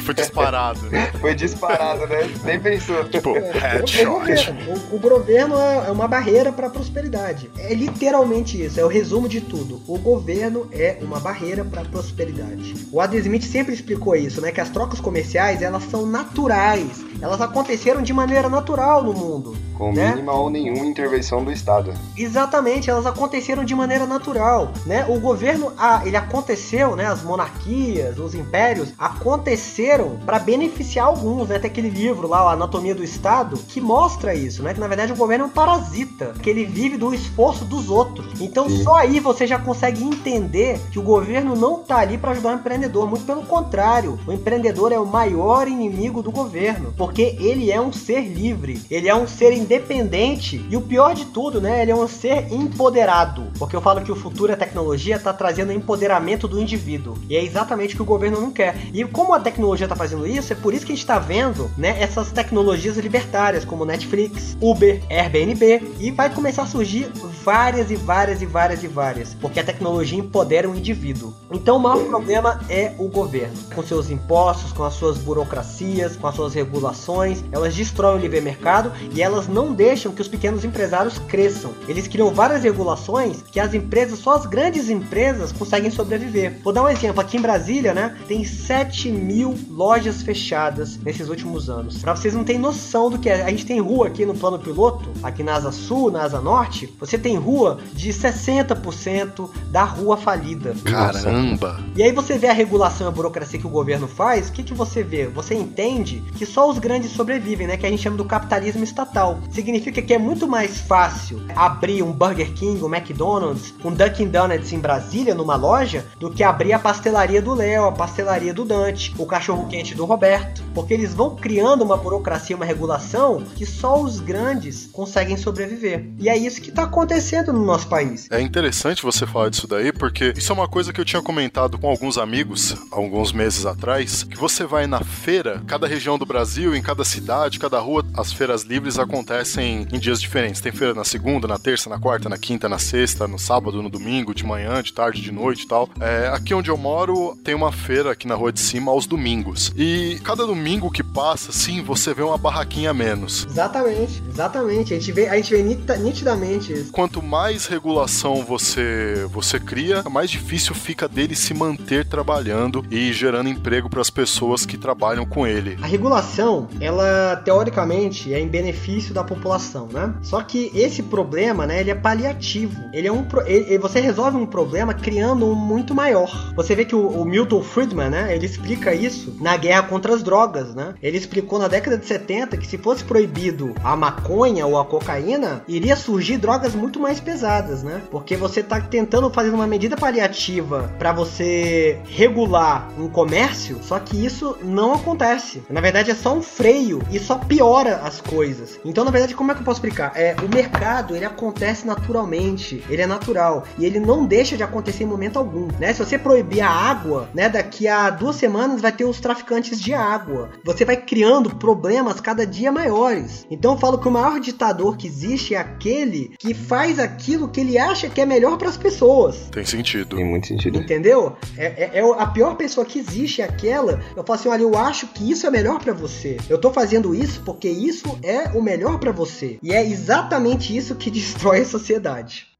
Foi disparado, né? Foi disparado, né? Nem pensou. Tipo, headshot. O, governo, o, o governo é uma barreira para a prosperidade. É literalmente isso, é o resumo de tudo. O governo é uma barreira para a prosperidade. O Adam Smith sempre explicou isso, né? Que as trocas comerciais, elas são naturais. Elas aconteceram de maneira natural no mundo. Com né? mínima ou nenhuma intervenção do Estado. Exatamente, elas aconteceram de maneira natural, né? O governo, ah, ele aconteceu, né? As monarquias, os impérios aconteceram para beneficiar alguns, né? Tem aquele livro lá, a Anatomia do Estado, que mostra isso, né? Que na verdade o governo é um parasita, que ele vive do esforço dos outros. Então Sim. só aí você já consegue entender que o governo não tá ali para ajudar o empreendedor, muito pelo contrário. O empreendedor é o maior inimigo do governo, porque ele é um ser livre, ele é um ser independente e o pior de tudo, né? Ele é um ser empoderado. Porque eu falo que o futuro e a tecnologia tá trazendo empoderamento do indivíduo. E é exatamente o que o governo não quer. E como a tecnologia tá fazendo isso, é por isso que a gente tá vendo, né, essas tecnologias libertárias, como Netflix, Uber, Airbnb, e vai começar a surgir várias e várias e várias e várias, porque a tecnologia empodera o indivíduo. Então o maior problema é o governo, com seus impostos, com as suas burocracias, com as suas regulações, elas destroem o livre mercado e elas não deixam que os pequenos empresários cresçam. Eles criam várias regulações que as empresas, só as grandes empresas conseguem sobreviver. Vou dar um exemplo, aqui em Brasília, né, tem 7 mil lojas fechadas nesses últimos anos. Para vocês não terem noção do que é, a gente tem rua aqui no plano piloto, aqui na Asa Sul, na Asa Norte, você tem rua de 60% da rua falida. Caramba! E aí você vê a regulação e a burocracia que o governo faz, o que, que você vê? Você entende que só os grandes sobrevivem, né? Que a gente chama do capitalismo estatal. Significa que é muito mais fácil abrir um Burger King, um McDonald's, um Dunkin' Donuts em Brasília, numa loja, do que abrir a pastelaria do Léo, a pastelaria do Dante, o cachorro quente do Roberto. Porque eles vão criando uma burocracia, uma regulação que só os grandes conseguem sobreviver. E é isso que está acontecendo no nosso país. É interessante você falar disso daí, porque isso é uma coisa que eu tinha comentado com alguns amigos alguns meses atrás, que você vai na feira, cada região do Brasil, em cada cidade, cada rua, as feiras livres acontecem em dias diferentes. Tem feira na segunda, na terça, na quarta, na quinta, na sexta, no sábado, no domingo, de manhã, de tarde, de noite e tal. É, aqui onde eu moro, tem uma feira aqui na rua de cima aos domingos. E cada domingo que passa, sim, você vê uma barraquinha a menos. Exatamente, exatamente. A gente vê, a gente vê nitidamente isso. Quanto mais regulação você, você cria, mais difícil fica dele se manter trabalhando e gerando emprego para as pessoas que trabalham com ele. A regulação, ela teoricamente é em benefício da população, né? Só que esse problema, né, ele é paliativo. Ele é um ele, você resolve um problema criando um muito maior. Você vê que o, o Milton Friedman, né, ele explica isso na guerra contra as drogas, né? Ele explicou na década de 70 que se fosse proibido a maconha ou a cocaína, iria surgir drogas muito mais pesadas, né? Porque você está tentando fazer uma medida paliativa para você regular um comércio, só que isso não acontece. Na verdade, é só um freio e só piora as coisas. Então, na verdade, como é que eu posso explicar? É, o mercado, ele acontece naturalmente, ele é natural e ele não deixa de acontecer em momento algum, né? Se você proibir a água, né, daqui a duas semanas vai ter os traficantes de água. Você vai criando problemas cada dia maiores. Então, eu falo que o maior ditador que existe é aquele que faz aquilo que ele acha que é melhor para as pessoas. Tem sentido. Tem muito sentido. Entendeu? É, é, é, a pior pessoa que existe é aquela. Eu falo assim, olha, eu acho que isso é melhor para você. Eu tô fazendo isso porque isso é o melhor para você. E é exatamente isso que destrói a sociedade.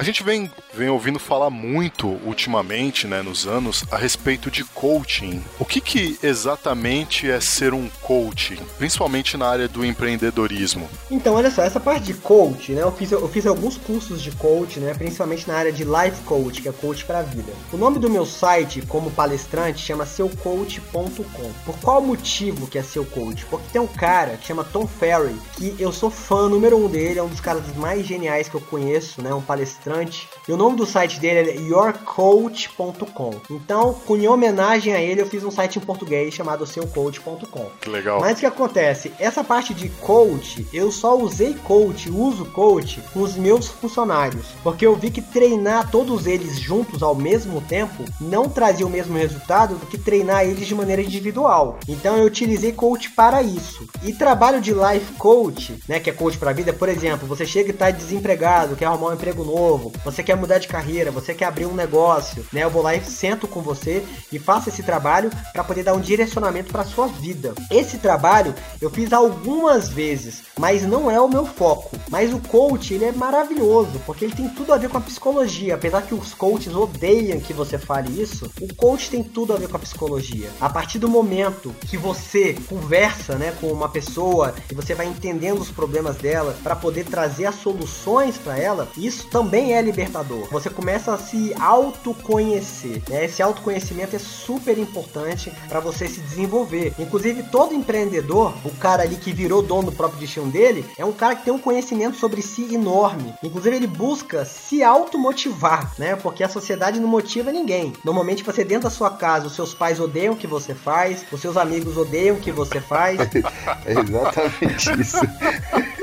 A gente vem, vem ouvindo falar muito ultimamente, né, nos anos, a respeito de coaching. O que, que exatamente é ser um coach, principalmente na área do empreendedorismo? Então, olha só, essa parte de coach, né, eu fiz, eu fiz alguns cursos de coach, né, principalmente na área de life coach, que é coach para a vida. O nome do meu site, como palestrante, chama seucoach.com. Por qual motivo que é seu coach? Porque tem um cara que chama Tom Ferry, que eu sou fã número um dele, é um dos caras mais geniais que eu conheço, né, um palestrante palestrante. E o nome do site dele é yourcoach.com. Então, com em homenagem a ele, eu fiz um site em português chamado seucoach.com. Legal. Mas o que acontece? Essa parte de coach, eu só usei coach, uso coach com os meus funcionários. Porque eu vi que treinar todos eles juntos ao mesmo tempo não trazia o mesmo resultado do que treinar eles de maneira individual. Então eu utilizei coach para isso. E trabalho de life coach, né, que é coach para a vida, por exemplo, você chega e está desempregado, quer arrumar um emprego novo, novo, você quer mudar de carreira, você quer abrir um negócio, né? Eu vou lá e sento com você e faço esse trabalho para poder dar um direcionamento para sua vida. Esse trabalho eu fiz algumas vezes, mas não é o meu foco. Mas o coach, ele é maravilhoso, porque ele tem tudo a ver com a psicologia. Apesar que os coaches odeiam que você fale isso, o coach tem tudo a ver com a psicologia. A partir do momento que você conversa, né, com uma pessoa e você vai entendendo os problemas dela para poder trazer as soluções para ela, isso também é libertador. Você começa a se autoconhecer. Né? Esse autoconhecimento é super importante para você se desenvolver. Inclusive, todo empreendedor, o cara ali que virou dono do próprio destino dele, é um cara que tem um conhecimento sobre si enorme. Inclusive, ele busca se automotivar, né? Porque a sociedade não motiva ninguém. Normalmente, você dentro da sua casa, os seus pais odeiam o que você faz, os seus amigos odeiam o que você faz. é exatamente isso.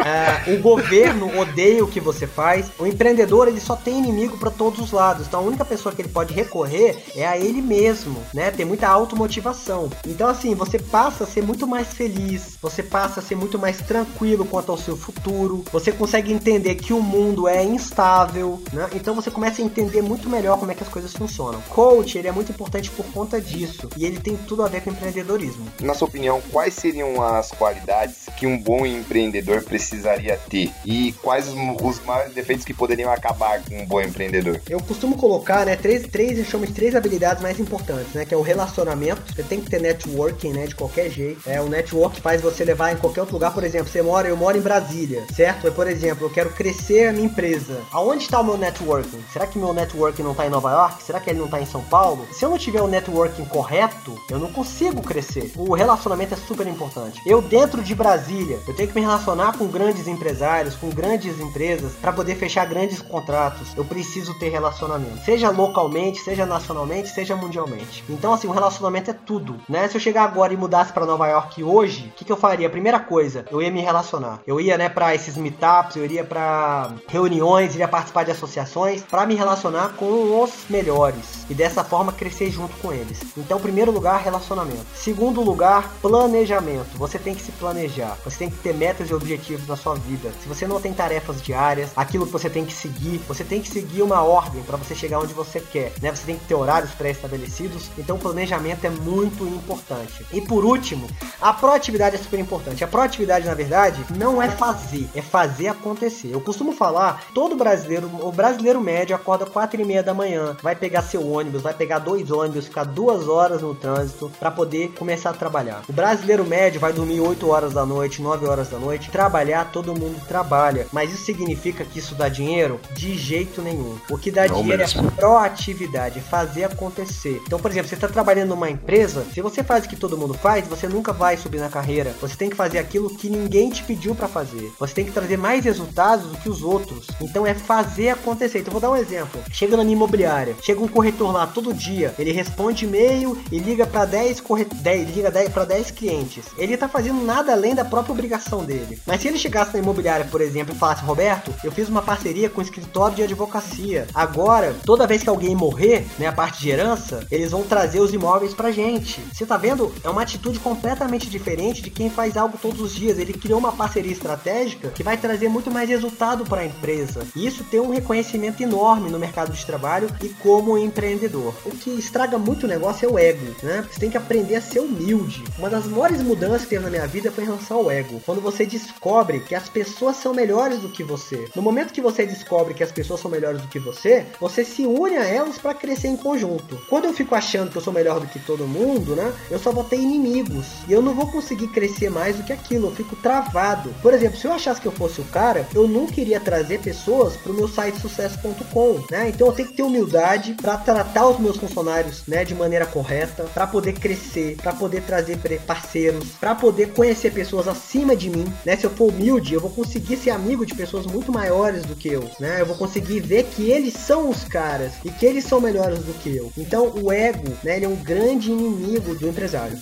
É, o governo odeia o que você faz. O empreendedor ele só tem inimigo para todos os lados. Então a única pessoa que ele pode recorrer é a ele mesmo, né? Tem muita automotivação. Então assim, você passa a ser muito mais feliz, você passa a ser muito mais tranquilo quanto ao seu futuro. Você consegue entender que o mundo é instável, né? Então você começa a entender muito melhor como é que as coisas funcionam. Coach, ele é muito importante por conta disso e ele tem tudo a ver com empreendedorismo. Na sua opinião, quais seriam as qualidades que um bom empreendedor precisaria ter e quais os maiores defeitos que poderiam acabar com um bom empreendedor? Eu costumo colocar, né, três, três, eu chamo de três habilidades mais importantes, né, que é o relacionamento, você tem que ter networking, né, de qualquer jeito. É, o network faz você levar em qualquer outro lugar, por exemplo, você mora, eu moro em Brasília, certo? Por exemplo, eu quero crescer a minha empresa. Aonde está o meu networking? Será que meu networking não está em Nova York? Será que ele não está em São Paulo? Se eu não tiver o networking correto, eu não consigo crescer. O relacionamento é super importante. Eu dentro de Brasília, eu tenho que me relacionar com grandes empresários, com grandes empresas para poder fechar grandes contratos. Eu preciso ter relacionamento, seja localmente, seja nacionalmente, seja mundialmente. Então assim, o relacionamento é tudo, né? Se eu chegar agora e mudasse para Nova York hoje, o que, que eu faria? Primeira coisa, eu ia me relacionar. Eu ia, né, para esses meetups, eu iria para reuniões, iria participar de associações para me relacionar com os melhores e dessa forma crescer junto com eles. Então, primeiro lugar, relacionamento. Segundo lugar, planejamento. Você tem que se planejar. Você tem que ter metas e objetivos na sua vida. Se você não tem tarefas diárias, aquilo que você tem que seguir, você tem que seguir uma ordem para você chegar onde você quer, né? Você tem que ter horários pré-estabelecidos. Então, planejamento é muito importante. E por último, a proatividade é super importante. A proatividade, na verdade, não é fazer, é fazer acontecer. Eu costumo falar, todo brasileiro, o brasileiro médio acorda 4 e meia da manhã, vai pegar seu ônibus, vai pegar dois ônibus, ficar duas horas no trânsito para poder começar a trabalhar. O brasileiro médio vai dormir 8 horas da noite, 9 horas da noite. Trabalhar, todo mundo trabalha. Mas isso significa que isso dá dinheiro? De jeito nenhum. O que dá não dinheiro é mesmo. é proatividade, fazer acontecer. Então, por exemplo, você está trabalhando numa empresa, se você faz o que todo mundo faz, você nunca vai subir na carreira. Você tem que fazer aquilo que ninguém te pediu para fazer. Você tem que trazer mais resultados do que os outros. Então é fazer acontecer. Então vou dar um exemplo. Chega na minha imobiliária, chega um corretor lá todo dia, ele responde e-mail e liga para 10 corret... 10, liga 10 para 10 clientes. Ele tá fazendo nada além da própria obrigação dele. Mas se ele chegasse na imobiliária, por exemplo, e falasse: "Roberto, eu fiz uma parceria com o escritório de advocacia. Agora, toda vez que alguém morrer, né, a parte de herança, eles vão trazer os imóveis pra gente". Você tá vendo? É uma atitude completamente diferente de quem faz algo todos os dias. Ele criou uma parceria estratégica que vai trazer muito mais resultado para a empresa. E isso tem um reconhecimento enorme no mercado de trabalho e como empreendedor. O que estraga muito o negócio é o ego, né? Você tem que aprender a ser humilde. Uma das maiores mudanças que teve na minha vida foi em relação ao ego. Quando você descobre que as pessoas são melhores do que você. No momento que você descobre que as pessoas são melhores do que você, você se une a elas para crescer em conjunto. Quando eu fico achando que eu sou melhor do que todo mundo, né? Eu só vou ter inimigos. E eu não vou conseguir crescer mais do que aquilo. Eu fico travado. Por exemplo, se eu achasse que eu fosse o cara, eu não queria trazer pessoas pro meu site sucesso.com, né? Então eu tenho que ter humildade para tratar os meus funcionários, né, de maneira correta, para poder crescer, para poder trazer parceiros, para poder conhecer pessoas acima de mim, né? Se eu for humilde, eu vou conseguir ser amigo de pessoas muito maiores do que eu, né? Eu vou conseguir ver que eles são os caras e que eles são melhores do que eu. Então o ego, né, ele é um grande inimigo do empresário.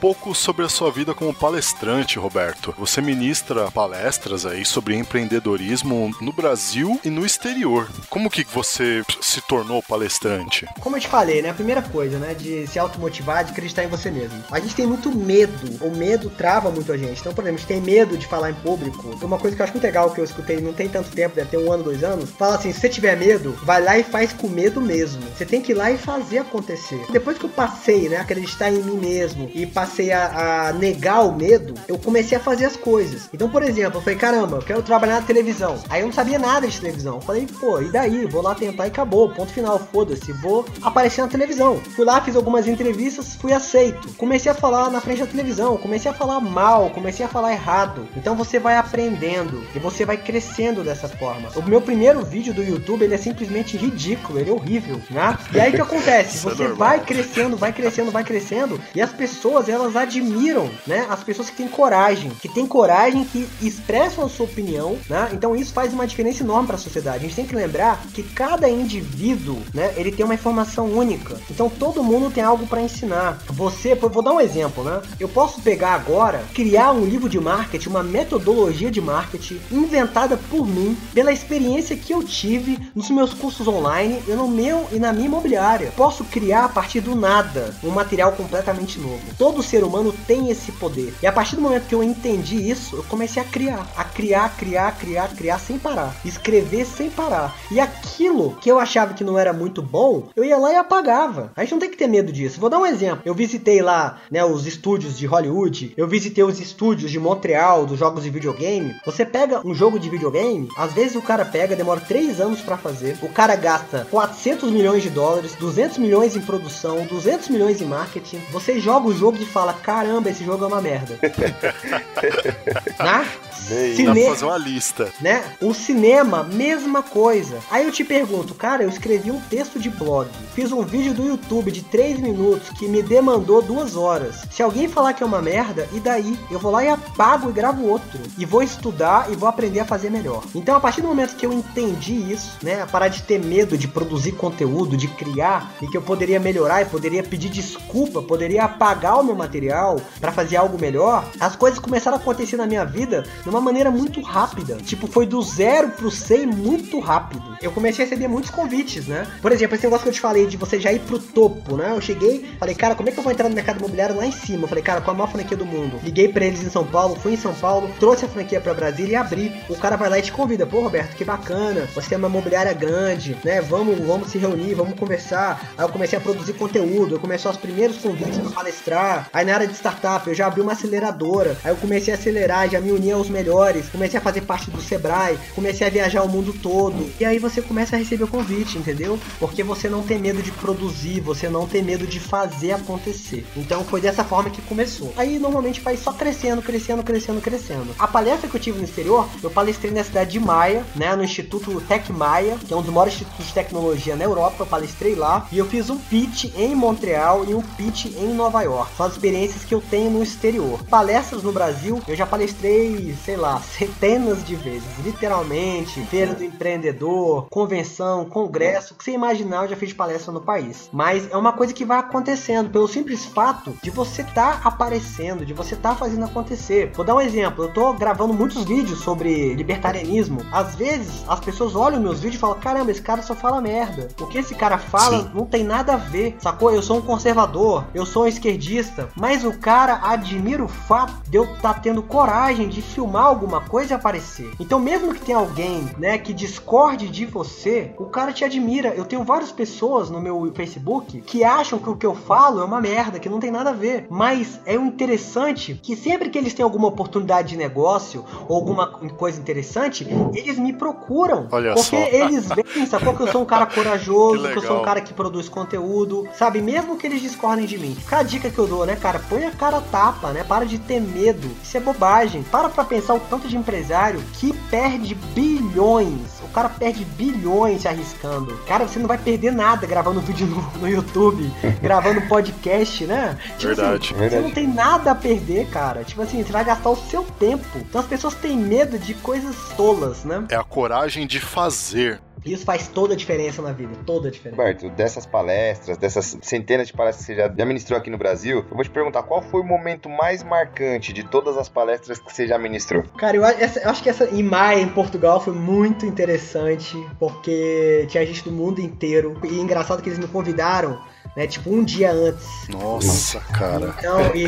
Pouco sobre a sua vida como palestrante, Roberto. Você ministra palestras aí sobre empreendedorismo no Brasil e no exterior. Como que você se tornou palestrante? Como eu te falei, né? A primeira coisa, né? De se automotivar, de acreditar em você mesmo. A gente tem muito medo. O medo trava muito a gente. Então, por exemplo, a gente tem medo de falar em público. Uma coisa que eu acho muito legal que eu escutei não tem tanto tempo, deve ter um ano, dois anos. Fala assim: se você tiver medo, vai lá e faz com medo mesmo. Você tem que ir lá e fazer acontecer. Depois que eu passei, né? Acreditar em mim mesmo e passei a, a, negar o medo, eu comecei a fazer as coisas. Então, por exemplo, eu falei, caramba, eu quero trabalhar na televisão. Aí eu não sabia nada de televisão. Eu falei, pô, e daí? Vou lá tentar e acabou. Ponto final, foda-se. Vou aparecer na televisão. Fui lá, fiz algumas entrevistas, fui aceito. Comecei a falar na frente da televisão, comecei a falar mal, comecei a falar errado. Então você vai aprendendo e você vai crescendo dessa forma. O meu primeiro vídeo do YouTube, ele é simplesmente ridículo, ele é horrível, né? E aí o que acontece? É você vai crescendo, vai crescendo, vai crescendo e as pessoas pessoas elas admiram, né, as pessoas que têm coragem, que têm coragem, que expressam a sua opinião, né? Então isso faz uma diferença enorme para a sociedade. A gente tem que lembrar que cada indivíduo, né, ele tem uma informação única. Então todo mundo tem algo para ensinar. Você, vou dar um exemplo, né? Eu posso pegar agora, criar um livro de marketing, uma metodologia de marketing inventada por mim, pela experiência que eu tive nos meus cursos online e no meu e na minha imobiliária. Posso criar a partir do nada um material completamente novo. Todo ser humano tem esse poder. E a partir do momento que eu entendi isso, eu comecei a criar, a criar, criar, criar, criar sem parar, escrever sem parar. E aquilo que eu achava que não era muito bom, eu ia lá e apagava. A gente não tem que ter medo disso. Vou dar um exemplo. Eu visitei lá, né, os estúdios de Hollywood, eu visitei os estúdios de Montreal dos jogos de videogame. Você pega um jogo de videogame, às vezes o cara pega, demora 3 anos para fazer. O cara gasta 400 milhões de dólares, 200 milhões em produção, 200 milhões em marketing. Você joga o jogo e fala: "Caramba, esse jogo é uma merda". né? Cine... Dá pra fazer uma lista. Né? O cinema, mesma coisa. Aí eu te pergunto, cara, eu escrevi um texto de blog, fiz um vídeo do YouTube de 3 minutos que me demandou duas horas. Se alguém falar que é uma merda, e daí? Eu vou lá e apago e gravo outro. E vou estudar e vou aprender a fazer melhor. Então, a partir do momento que eu entendi isso, né? Parar de ter medo de produzir conteúdo, de criar, e que eu poderia melhorar e poderia pedir desculpa, poderia apagar o meu material para fazer algo melhor, as coisas começaram a acontecer na minha vida numa uma maneira muito rápida. Tipo, foi do zero pro 100 muito rápido. Eu comecei a receber muitos convites, né? Por exemplo, esse negócio que eu te falei de você já ir pro topo, né? Eu cheguei, falei, cara, como é que eu vou entrar no mercado imobiliário lá em cima? Eu falei, cara, qual a maior franquia do mundo? Liguei pra eles em São Paulo, fui em São Paulo, trouxe a franquia pra Brasília e abri. O cara vai lá e te convida, pô, Roberto, que bacana, você tem uma imobiliária grande, né? Vamos, vamos se reunir, vamos conversar. Aí eu comecei a produzir conteúdo, eu comecei os primeiros convites pra palestrar. Aí na área de startup, eu já abri uma aceleradora. Aí eu comecei a acelerar, já me uni aos melhores melhores, comecei a fazer parte do Sebrae, comecei a viajar o mundo todo. E aí você começa a receber o convite, entendeu? Porque você não tem medo de produzir, você não tem medo de fazer acontecer. Então foi dessa forma que começou. Aí normalmente vai só crescendo, crescendo, crescendo, crescendo. A palestra que eu tive no exterior, eu palestrei na cidade de Maia, né, no Instituto Tec Maia, que é um dos maiores institutos de tecnologia na Europa, eu palestrei lá, e eu fiz um pitch em Montreal e um pitch em Nova York. São as experiências que eu tenho no exterior. Palestras no Brasil, eu já palestrei, sei sei lá, centenas de vezes, literalmente, feira do empreendedor, convenção, congresso, que você imaginar, eu já fiz palestra no país. Mas é uma coisa que vai acontecendo pelo simples fato de você estar tá aparecendo, de você estar tá fazendo acontecer. Vou dar um exemplo, eu tô gravando muitos vídeos sobre libertarianismo. Às vezes as pessoas olham meus vídeos e falam: "Caramba, esse cara só fala merda". O que esse cara fala Sim. não tem nada a ver. Sacou? Eu sou um conservador, eu sou um esquerdista, mas o cara admira o fato de eu estar tá tendo coragem de filmar alguma coisa e aparecer. Então, mesmo que tenha alguém, né, que discorde de você, o cara te admira. Eu tenho várias pessoas no meu Facebook que acham que o que eu falo é uma merda, que não tem nada a ver. Mas é um interessante que sempre que eles têm alguma oportunidade de negócio ou alguma coisa interessante, eles me procuram. Olha porque só. eles veem, sacou? Que eu sou um cara corajoso, que, que, eu sou um cara que produz conteúdo, sabe? Mesmo que eles discordem de mim. Fica a dica que eu dou, né, cara? Põe a cara tapa, né? Para de ter medo. Isso é bobagem. Para pra pensar o tanto de empresário que perde bilhões. O cara perde bilhões se arriscando. Cara, você não vai perder nada gravando vídeo no, no YouTube, gravando podcast, né? Tipo verdade, assim, verdade. Você não tem nada a perder, cara. Tipo assim, você vai gastar o seu tempo. Então as pessoas têm medo de coisas tolas, né? É a coragem de fazer. Isso faz toda a diferença na vida, toda a diferença. Roberto, dessas palestras, dessas centenas de palestras que você já ministrou aqui no Brasil, eu vou te perguntar qual foi o momento mais marcante de todas as palestras que você já ministrou? Cara, eu, essa, eu acho que essa em Maia, em Portugal, foi muito interessante, porque tinha gente do mundo inteiro. E engraçado que eles me convidaram né? Tipo, um dia antes. Nossa, cara. Então, e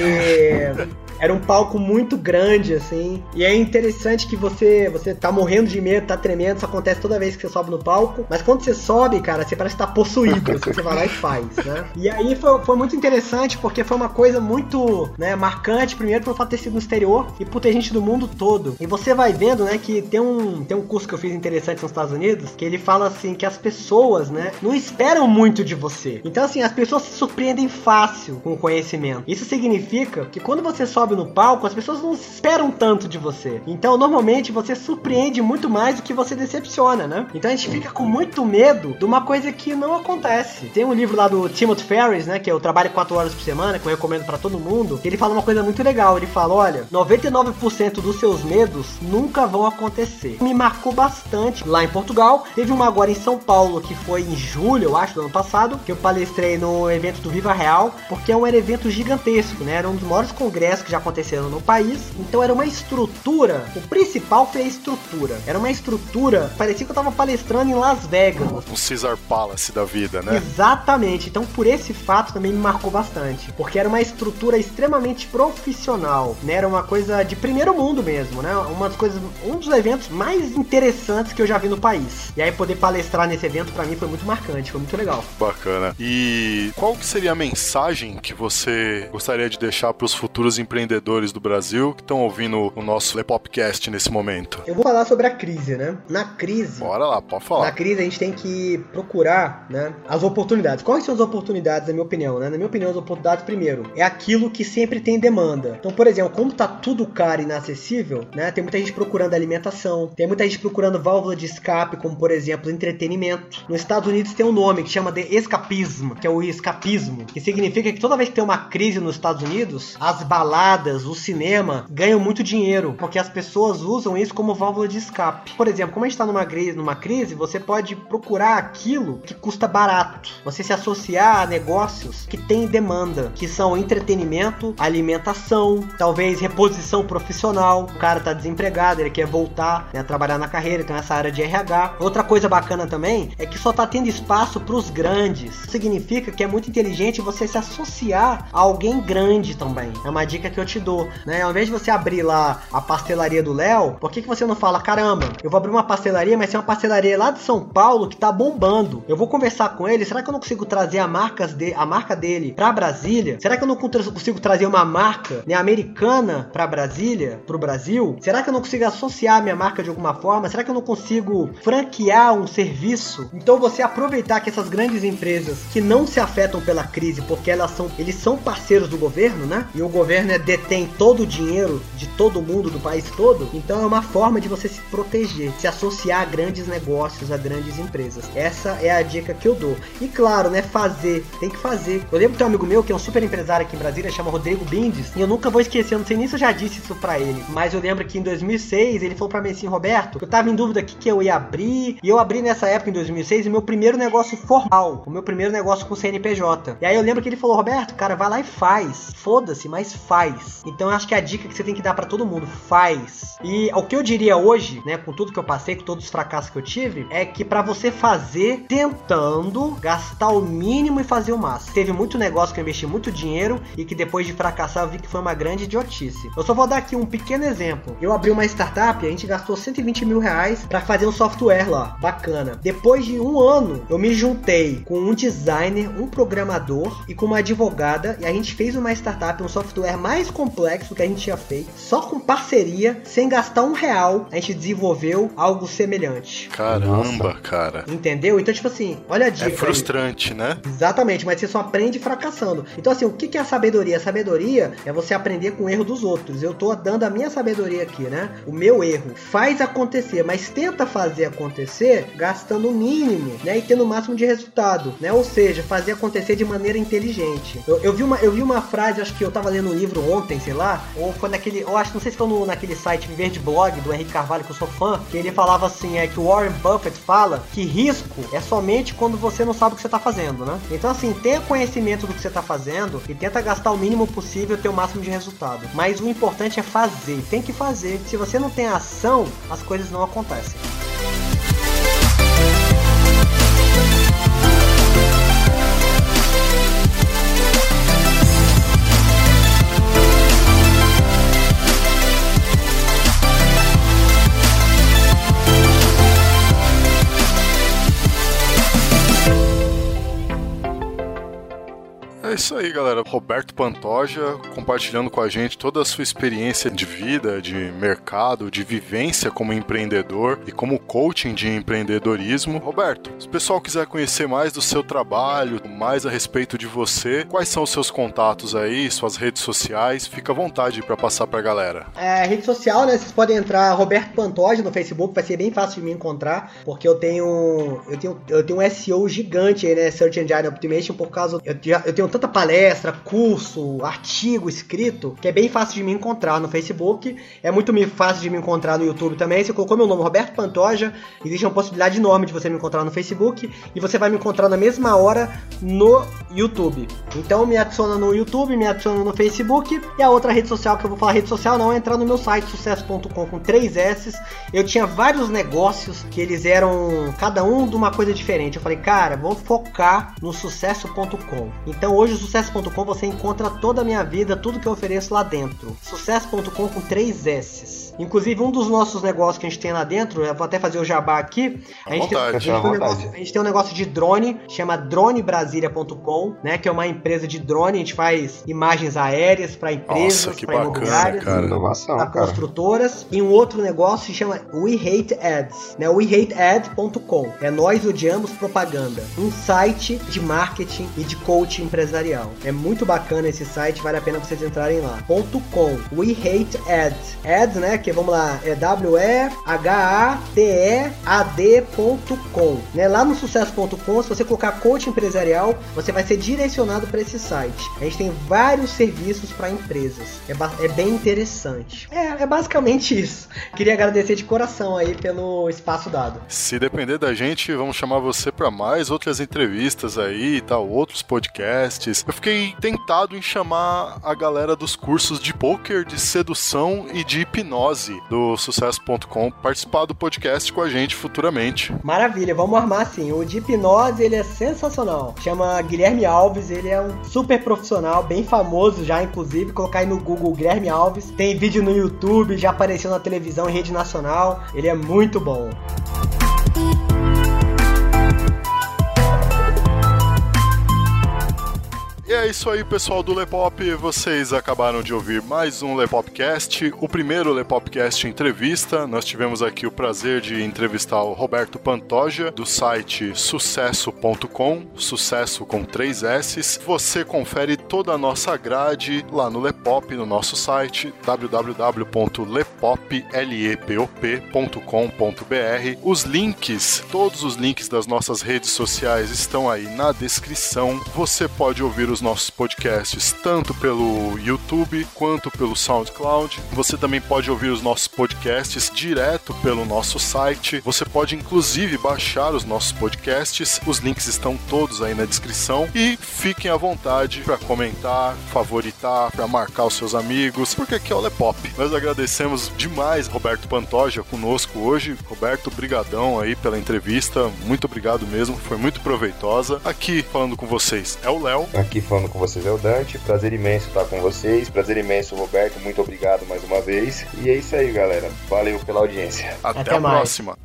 era um palco muito grande, assim. E é interessante que você você tá morrendo de medo, tá tremendo, isso acontece toda vez que você sobe no palco. Mas quando você sobe, cara, você parece estar tá possuído, assim, você vai lá e faz, né? E aí foi, foi muito interessante, porque foi uma coisa muito né, marcante, primeiro por fato ter sido no exterior e por ter gente do mundo todo. E você vai vendo, né, que tem um, tem um curso que eu fiz interessante nos Estados Unidos, que ele fala assim, que as pessoas, né, não esperam muito de você. Então, assim, as pessoas se surpreendem fácil com o conhecimento. Isso significa que quando você sobe no palco, as pessoas não esperam tanto de você. Então, normalmente, você surpreende muito mais do que você decepciona, né? Então a gente fica com muito medo de uma coisa que não acontece. Tem um livro lá do Timothy Ferris, né? Que é o Trabalho 4 Horas por Semana, que eu recomendo para todo mundo. Ele fala uma coisa muito legal. Ele fala: olha, 99% dos seus medos nunca vão acontecer. Me marcou bastante. Lá em Portugal, teve uma agora em São Paulo, que foi em julho, eu acho, do ano passado, que eu palestrei no evento do Viva Real, porque é um evento gigantesco, né? Era um dos maiores congressos que já aconteceram no país. Então era uma estrutura. O principal foi a estrutura. Era uma estrutura, parecia que eu tava palestrando em Las Vegas. Um Caesar Palace da vida, né? Exatamente. Então por esse fato também me marcou bastante, porque era uma estrutura extremamente profissional, né? Era uma coisa de primeiro mundo mesmo, né? Uma das coisas, um dos eventos mais interessantes que eu já vi no país. E aí poder palestrar nesse evento para mim foi muito marcante, foi muito legal. Bacana. E qual que seria a mensagem que você gostaria de deixar para os futuros empreendedores do Brasil que estão ouvindo o nosso Lepopcast nesse momento? Eu vou falar sobre a crise, né? Na crise. Bora lá, pode falar. Na crise a gente tem que procurar, né, as oportunidades. Quais são as oportunidades, na minha opinião, né? Na minha opinião, as oportunidades primeiro é aquilo que sempre tem demanda. Então, por exemplo, como tá tudo caro e inacessível, né? Tem muita gente procurando alimentação, tem muita gente procurando válvula de escape, como por exemplo, entretenimento. Nos Estados Unidos tem um nome que chama de escapismo, que é o escapismo, que significa que toda vez que tem uma crise nos Estados Unidos, as baladas, o cinema ganham muito dinheiro, porque as pessoas usam isso como válvula de escape. Por exemplo, como a gente está numa crise, numa crise, você pode procurar aquilo que custa barato. Você se associar a negócios que têm demanda, que são entretenimento, alimentação, talvez reposição profissional. O cara tá desempregado, ele quer voltar né, a trabalhar na carreira, então essa área de RH. Outra coisa bacana também é que só tá tendo espaço para os grandes. Significa que é muito inteligente você se associar a alguém grande também. É uma dica que eu te dou, né? Ao invés de você abrir lá a pastelaria do Léo, por que, que você não fala, caramba, eu vou abrir uma pastelaria, mas é uma pastelaria lá de São Paulo que tá bombando. Eu vou conversar com ele, será que eu não consigo trazer a, marcas de, a marca dele pra Brasília? Será que eu não consigo trazer uma marca né, americana pra Brasília, pro Brasil? Será que eu não consigo associar a minha marca de alguma forma? Será que eu não consigo franquear um serviço? Então você aproveitar que essas grandes empresas que não se afetam pela crise, porque elas são, eles são parceiros do governo, né? E o governo é, detém todo o dinheiro de todo mundo, do país todo. Então é uma forma de você se proteger, se associar a grandes negócios, a grandes empresas. Essa é a dica que eu dou. E claro, né? Fazer, tem que fazer. Eu lembro que tem um amigo meu que é um super empresário aqui em Brasília, chama Rodrigo Bindes, e eu nunca vou esquecer, eu não sei nem se eu já disse isso pra ele, mas eu lembro que em 2006 ele falou pra mim assim, Roberto, eu tava em dúvida aqui que eu ia abrir, e eu abri nessa época em 2006 o meu primeiro negócio formal, o meu primeiro negócio com CNPJ. E aí eu lembro que ele falou, Roberto, cara, vai lá e faz. Foda-se, mas faz. Então eu acho que a dica que você tem que dar para todo mundo, faz. E o que eu diria hoje, né, com tudo que eu passei, com todos os fracassos que eu tive, é que para você fazer tentando gastar o mínimo e fazer o máximo. Teve muito negócio que eu investi muito dinheiro e que depois de fracassar eu vi que foi uma grande idiotice. Eu só vou dar aqui um pequeno exemplo. Eu abri uma startup a gente gastou 120 mil reais para fazer um software lá, bacana. Depois de um ano, eu me juntei com um designer, um programador e com uma advogada e a gente fez uma startup, um software mais complexo que a gente tinha feito, só com parceria, sem gastar um real, a gente desenvolveu algo semelhante. Caramba, Nossa. cara. Entendeu? Então, tipo assim, olha a dica. É frustrante, aí. né? Exatamente, mas você só aprende fracassando. Então, assim, o que é a sabedoria? A sabedoria é você aprender com o erro dos outros. Eu tô dando a minha sabedoria aqui, né? O meu erro. Faz acontecer, mas tenta fazer acontecer gastando o mínimo, né? E tendo o máximo de resultado, né? Ou seja, fazer acontecer de maneira inteligente. Eu, eu vi, uma, eu vi uma frase, acho que eu tava lendo um livro ontem, sei lá, ou foi naquele, ou acho, não sei se foi no, naquele site Viver de Blog do Henrique Carvalho, que eu sou fã, que ele falava assim, é que o Warren Buffett fala que risco é somente quando você não sabe o que você tá fazendo, né? Então assim, tenha conhecimento do que você tá fazendo e tenta gastar o mínimo possível e ter o máximo de resultado. Mas o importante é fazer, tem que fazer. Se você não tem ação, as coisas não acontecem. Isso aí, galera. Roberto Pantoja compartilhando com a gente toda a sua experiência de vida, de mercado, de vivência como empreendedor e como coaching de empreendedorismo. Roberto, se o pessoal quiser conhecer mais do seu trabalho, mais a respeito de você, quais são os seus contatos aí, suas redes sociais? Fica à vontade para passar para a galera. É, rede social, né? Vocês podem entrar Roberto Pantoja no Facebook, vai ser bem fácil de me encontrar, porque eu tenho eu tenho eu tenho um SEO gigante aí, né, Search Engine Optimization por causa eu, eu tenho tanta palestra, curso, artigo escrito, que é bem fácil de me encontrar no Facebook, é muito fácil de me encontrar no YouTube também. Você colocou meu nome Roberto Pantoja, existe uma possibilidade enorme de você me encontrar no Facebook e você vai me encontrar na mesma hora no YouTube. Então me adiciona no YouTube, me adiciona no Facebook e a outra rede social que eu vou falar rede social não é entrar no meu site sucesso.com com três S. Eu tinha vários negócios que eles eram cada um de uma coisa diferente. Eu falei, cara, vou focar no sucesso.com. Então hoje sucesso.com você encontra toda a minha vida, tudo que eu ofereço lá dentro. Sucesso.com com três S. Inclusive, um dos nossos negócios que a gente tem lá dentro, eu vou até fazer o jabá aqui. A gente, tem, a, gente um negócio, a gente, tem, um negócio, de drone, chama dronebrasilia.com, né? Que é uma empresa de drone, a gente faz imagens aéreas para empresas, para imobiliárias, para construtoras. E um outro negócio se chama We Hate Ads, né? WeHateAd.com. É nós odiamos propaganda. Um site de marketing e de coaching empresarial. É muito bacana esse site, vale a pena vocês entrarem lá. .com. We Hate Ads. Ads, né? Que vamos lá, é W-E-H-A-T-E-A-D.com. Né? Lá no sucesso.com, se você colocar coach empresarial, você vai ser direcionado para esse site. A gente tem vários serviços para empresas. É, é, bem interessante. É, é basicamente isso. Queria agradecer de coração aí pelo espaço dado. Se depender da gente, vamos chamar você para mais outras entrevistas aí e tal, outros podcasts. Eu fiquei tentado em chamar a galera dos cursos de poker, de sedução e de hipnose do sucesso.com participar do podcast com a gente futuramente. Maravilha, vamos armar sim. O de hipnose, ele é sensacional. Chama Guilherme Alves, ele é um super profissional, bem famoso já, inclusive. Colocar aí no Google Guilherme Alves. Tem vídeo no YouTube, já apareceu na televisão em rede nacional. Ele é muito bom. E é isso aí, pessoal do Lepop. Vocês acabaram de ouvir mais um Lepopcast, o primeiro Lepopcast entrevista. Nós tivemos aqui o prazer de entrevistar o Roberto Pantoja, do site sucesso.com, sucesso com três S. Você confere toda a nossa grade lá no Lepop, no nosso site www.lepop.com.br. Os links, todos os links das nossas redes sociais estão aí na descrição. Você pode ouvir os os nossos podcasts tanto pelo YouTube quanto pelo SoundCloud. Você também pode ouvir os nossos podcasts direto pelo nosso site. Você pode inclusive baixar os nossos podcasts. Os links estão todos aí na descrição e fiquem à vontade para comentar, favoritar, para marcar os seus amigos, porque aqui é o Lepop. Nós agradecemos demais Roberto Pantoja conosco hoje. Roberto, brigadão aí pela entrevista. Muito obrigado mesmo, foi muito proveitosa. Aqui falando com vocês é o Léo. Aqui falando com vocês é o Dante. Prazer imenso estar com vocês. Prazer imenso, Roberto. Muito obrigado mais uma vez. E é isso aí, galera. Valeu pela audiência. Até, Até a mais. próxima.